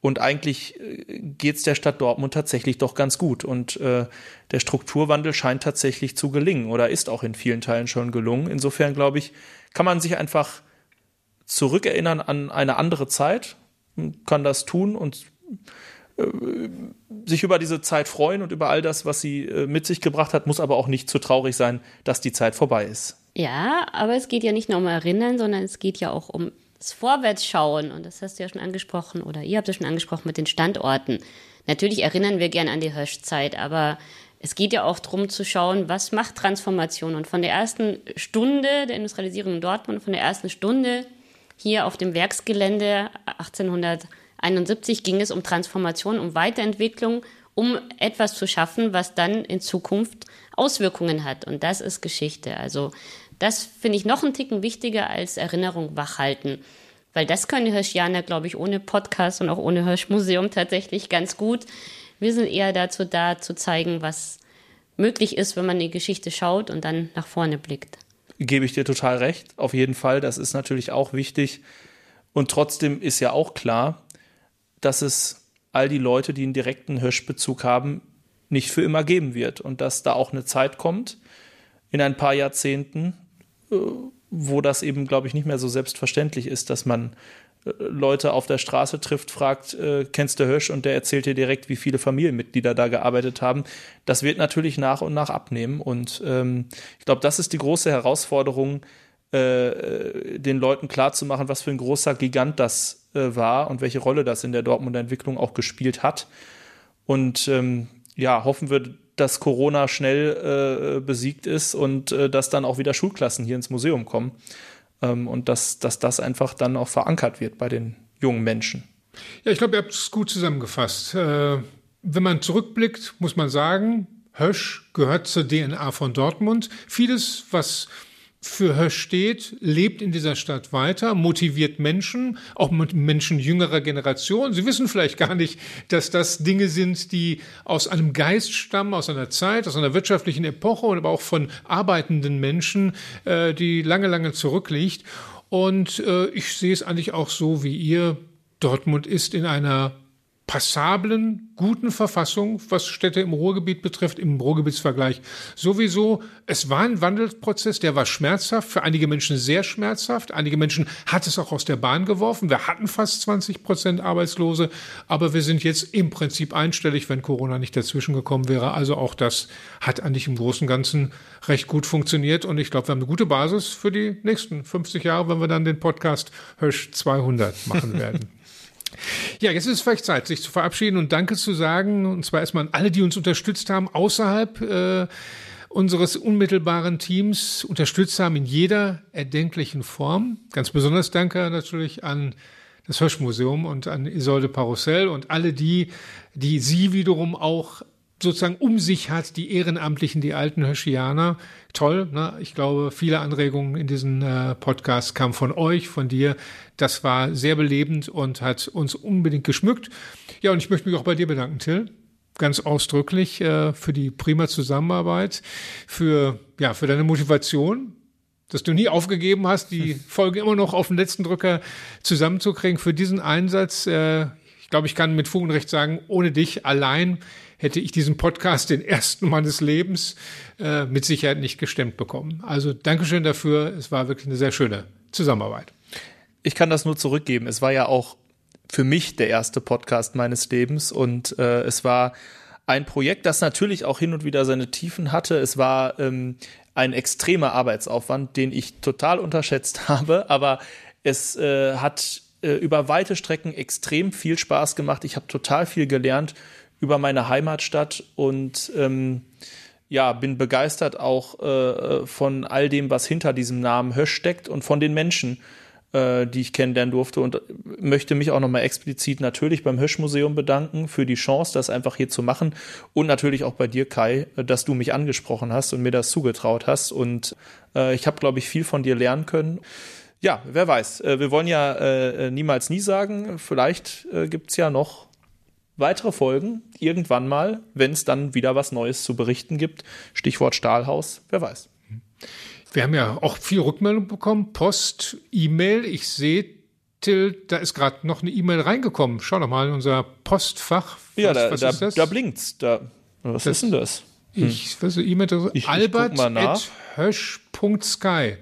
Und eigentlich äh, geht's der Stadt Dortmund tatsächlich doch ganz gut. Und äh, der Strukturwandel scheint tatsächlich zu gelingen oder ist auch in vielen Teilen schon gelungen. Insofern glaube ich, kann man sich einfach zurückerinnern an eine andere Zeit, kann das tun und äh, sich über diese Zeit freuen und über all das, was sie äh, mit sich gebracht hat, muss aber auch nicht zu traurig sein, dass die Zeit vorbei ist. Ja, aber es geht ja nicht nur um Erinnern, sondern es geht ja auch um das Vorwärtsschauen. Und das hast du ja schon angesprochen oder ihr habt es schon angesprochen mit den Standorten. Natürlich erinnern wir gern an die Hirschzeit, aber es geht ja auch darum zu schauen, was macht Transformation. Und von der ersten Stunde der Industrialisierung in Dortmund, von der ersten Stunde hier auf dem Werksgelände 1800 71 ging es um Transformation, um Weiterentwicklung, um etwas zu schaffen, was dann in Zukunft Auswirkungen hat. Und das ist Geschichte. Also das finde ich noch einen Ticken wichtiger als Erinnerung wachhalten. Weil das können die Hirschianer, glaube ich, ohne Podcast und auch ohne Hirschmuseum tatsächlich ganz gut. Wir sind eher dazu da, zu zeigen, was möglich ist, wenn man die Geschichte schaut und dann nach vorne blickt. Gebe ich dir total recht. Auf jeden Fall. Das ist natürlich auch wichtig. Und trotzdem ist ja auch klar, dass es all die Leute, die einen direkten Hirschbezug haben, nicht für immer geben wird und dass da auch eine Zeit kommt in ein paar Jahrzehnten, äh, wo das eben, glaube ich, nicht mehr so selbstverständlich ist, dass man äh, Leute auf der Straße trifft, fragt, äh, kennst du Hirsch und der erzählt dir direkt, wie viele Familienmitglieder da gearbeitet haben. Das wird natürlich nach und nach abnehmen und ähm, ich glaube, das ist die große Herausforderung, äh, den Leuten klarzumachen, was für ein großer Gigant das äh, war und welche Rolle das in der Dortmunder Entwicklung auch gespielt hat. Und ähm, ja, hoffen wir, dass Corona schnell äh, besiegt ist und äh, dass dann auch wieder Schulklassen hier ins Museum kommen ähm, und dass, dass das einfach dann auch verankert wird bei den jungen Menschen. Ja, ich glaube, ihr habt es gut zusammengefasst. Äh, wenn man zurückblickt, muss man sagen, Hösch gehört zur DNA von Dortmund. Vieles, was für Hösch steht, lebt in dieser Stadt weiter, motiviert Menschen, auch Menschen jüngerer Generation. Sie wissen vielleicht gar nicht, dass das Dinge sind, die aus einem Geist stammen, aus einer Zeit, aus einer wirtschaftlichen Epoche und aber auch von arbeitenden Menschen, äh, die lange, lange zurückliegt. Und äh, ich sehe es eigentlich auch so wie ihr. Dortmund ist in einer passablen, guten Verfassung, was Städte im Ruhrgebiet betrifft, im Ruhrgebietsvergleich sowieso. Es war ein Wandelsprozess, der war schmerzhaft, für einige Menschen sehr schmerzhaft. Einige Menschen hat es auch aus der Bahn geworfen. Wir hatten fast 20 Prozent Arbeitslose, aber wir sind jetzt im Prinzip einstellig, wenn Corona nicht dazwischen gekommen wäre. Also auch das hat eigentlich im Großen und Ganzen recht gut funktioniert und ich glaube, wir haben eine gute Basis für die nächsten 50 Jahre, wenn wir dann den Podcast Hösch 200 machen werden. Ja, jetzt ist es vielleicht Zeit, sich zu verabschieden und Danke zu sagen. Und zwar erstmal an alle, die uns unterstützt haben außerhalb äh, unseres unmittelbaren Teams unterstützt haben in jeder erdenklichen Form. Ganz besonders danke natürlich an das Höschmuseum und an Isolde Parussell und alle die, die sie wiederum auch sozusagen um sich hat, die Ehrenamtlichen, die alten Höschianer. Toll, ne? ich glaube, viele Anregungen in diesen äh, Podcast kamen von euch, von dir. Das war sehr belebend und hat uns unbedingt geschmückt. Ja, und ich möchte mich auch bei dir bedanken, Till ganz ausdrücklich äh, für die prima Zusammenarbeit, für, ja, für deine Motivation, dass du nie aufgegeben hast, die Folge immer noch auf den letzten Drücker zusammenzukriegen, für diesen Einsatz. Äh, ich glaube, ich kann mit Fug und Recht sagen, ohne dich allein hätte ich diesen Podcast, den ersten meines Lebens, äh, mit Sicherheit nicht gestemmt bekommen. Also Dankeschön dafür. Es war wirklich eine sehr schöne Zusammenarbeit. Ich kann das nur zurückgeben. Es war ja auch für mich der erste Podcast meines Lebens und äh, es war ein Projekt, das natürlich auch hin und wieder seine Tiefen hatte. Es war ähm, ein extremer Arbeitsaufwand, den ich total unterschätzt habe, aber es äh, hat äh, über weite Strecken extrem viel Spaß gemacht. Ich habe total viel gelernt über meine Heimatstadt und ähm, ja, bin begeistert auch äh, von all dem, was hinter diesem Namen Hösch steckt und von den Menschen, äh, die ich kennenlernen durfte und möchte mich auch nochmal explizit natürlich beim Höschmuseum bedanken für die Chance, das einfach hier zu machen und natürlich auch bei dir, Kai, dass du mich angesprochen hast und mir das zugetraut hast und äh, ich habe, glaube ich, viel von dir lernen können. Ja, wer weiß. Äh, wir wollen ja äh, niemals nie sagen. Vielleicht äh, gibt's ja noch weitere Folgen irgendwann mal, wenn es dann wieder was Neues zu berichten gibt. Stichwort Stahlhaus, wer weiß. Wir haben ja auch viel Rückmeldung bekommen, Post, E-Mail. Ich sehe, Till, da ist gerade noch eine E-Mail reingekommen. Schau doch mal in unser Postfach. Was, ja, da, was da, da blinkt's. Da, was das, ist denn das? Hm. Ich weiß nicht, E-Mail, albert.hösch.sky.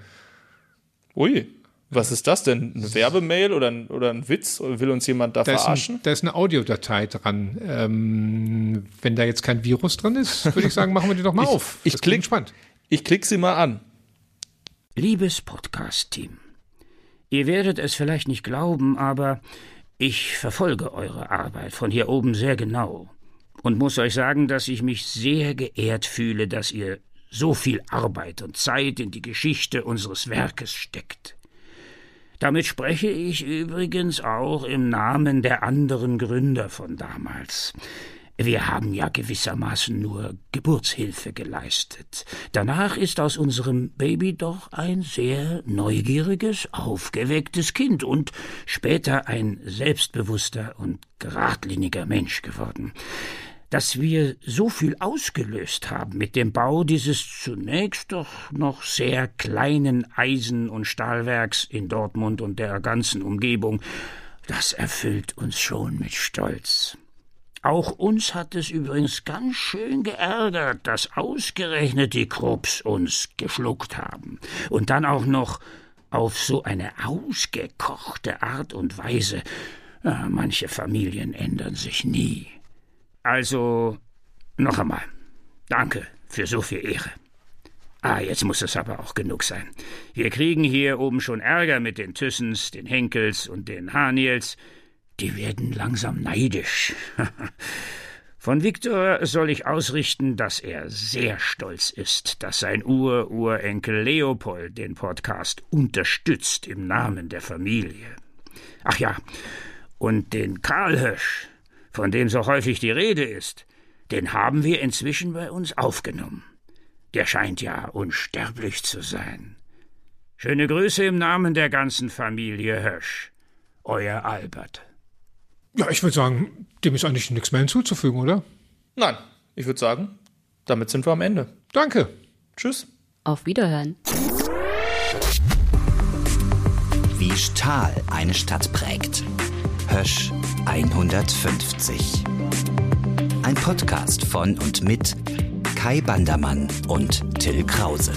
Ui, was ist das denn? Eine Werbemail oder ein, oder ein Witz? Will uns jemand da, da verarschen? Ist ein, da ist eine Audiodatei dran. Ähm, wenn da jetzt kein Virus drin ist, würde ich sagen, machen wir die doch mal ich, auf. Ich klick, spannend. Ich klick sie mal an. Liebes Podcast-Team, ihr werdet es vielleicht nicht glauben, aber ich verfolge eure Arbeit von hier oben sehr genau und muss euch sagen, dass ich mich sehr geehrt fühle, dass ihr so viel Arbeit und Zeit in die Geschichte unseres Werkes steckt. Damit spreche ich übrigens auch im Namen der anderen Gründer von damals. Wir haben ja gewissermaßen nur Geburtshilfe geleistet. Danach ist aus unserem Baby doch ein sehr neugieriges, aufgewecktes Kind und später ein selbstbewusster und geradliniger Mensch geworden. Dass wir so viel ausgelöst haben mit dem Bau dieses zunächst doch noch sehr kleinen Eisen- und Stahlwerks in Dortmund und der ganzen Umgebung, das erfüllt uns schon mit Stolz. Auch uns hat es übrigens ganz schön geärgert, dass ausgerechnet die Krupps uns geschluckt haben. Und dann auch noch auf so eine ausgekochte Art und Weise. Ja, manche Familien ändern sich nie. Also, noch einmal. Danke für so viel Ehre. Ah, jetzt muss es aber auch genug sein. Wir kriegen hier oben schon Ärger mit den Thyssens, den Henkels und den Haniels. Die werden langsam neidisch. Von Viktor soll ich ausrichten, dass er sehr stolz ist, dass sein Ur-Urenkel Leopold den Podcast unterstützt im Namen der Familie. Ach ja, und den Karl Hirsch, von dem so häufig die Rede ist, den haben wir inzwischen bei uns aufgenommen. Der scheint ja unsterblich zu sein. Schöne Grüße im Namen der ganzen Familie Hirsch. Euer Albert. Ja, ich würde sagen, dem ist eigentlich nichts mehr hinzuzufügen, oder? Nein, ich würde sagen, damit sind wir am Ende. Danke. Tschüss. Auf Wiederhören. Wie Stahl eine Stadt prägt. Hösch 150. Ein Podcast von und mit Kai Bandermann und Till Krause.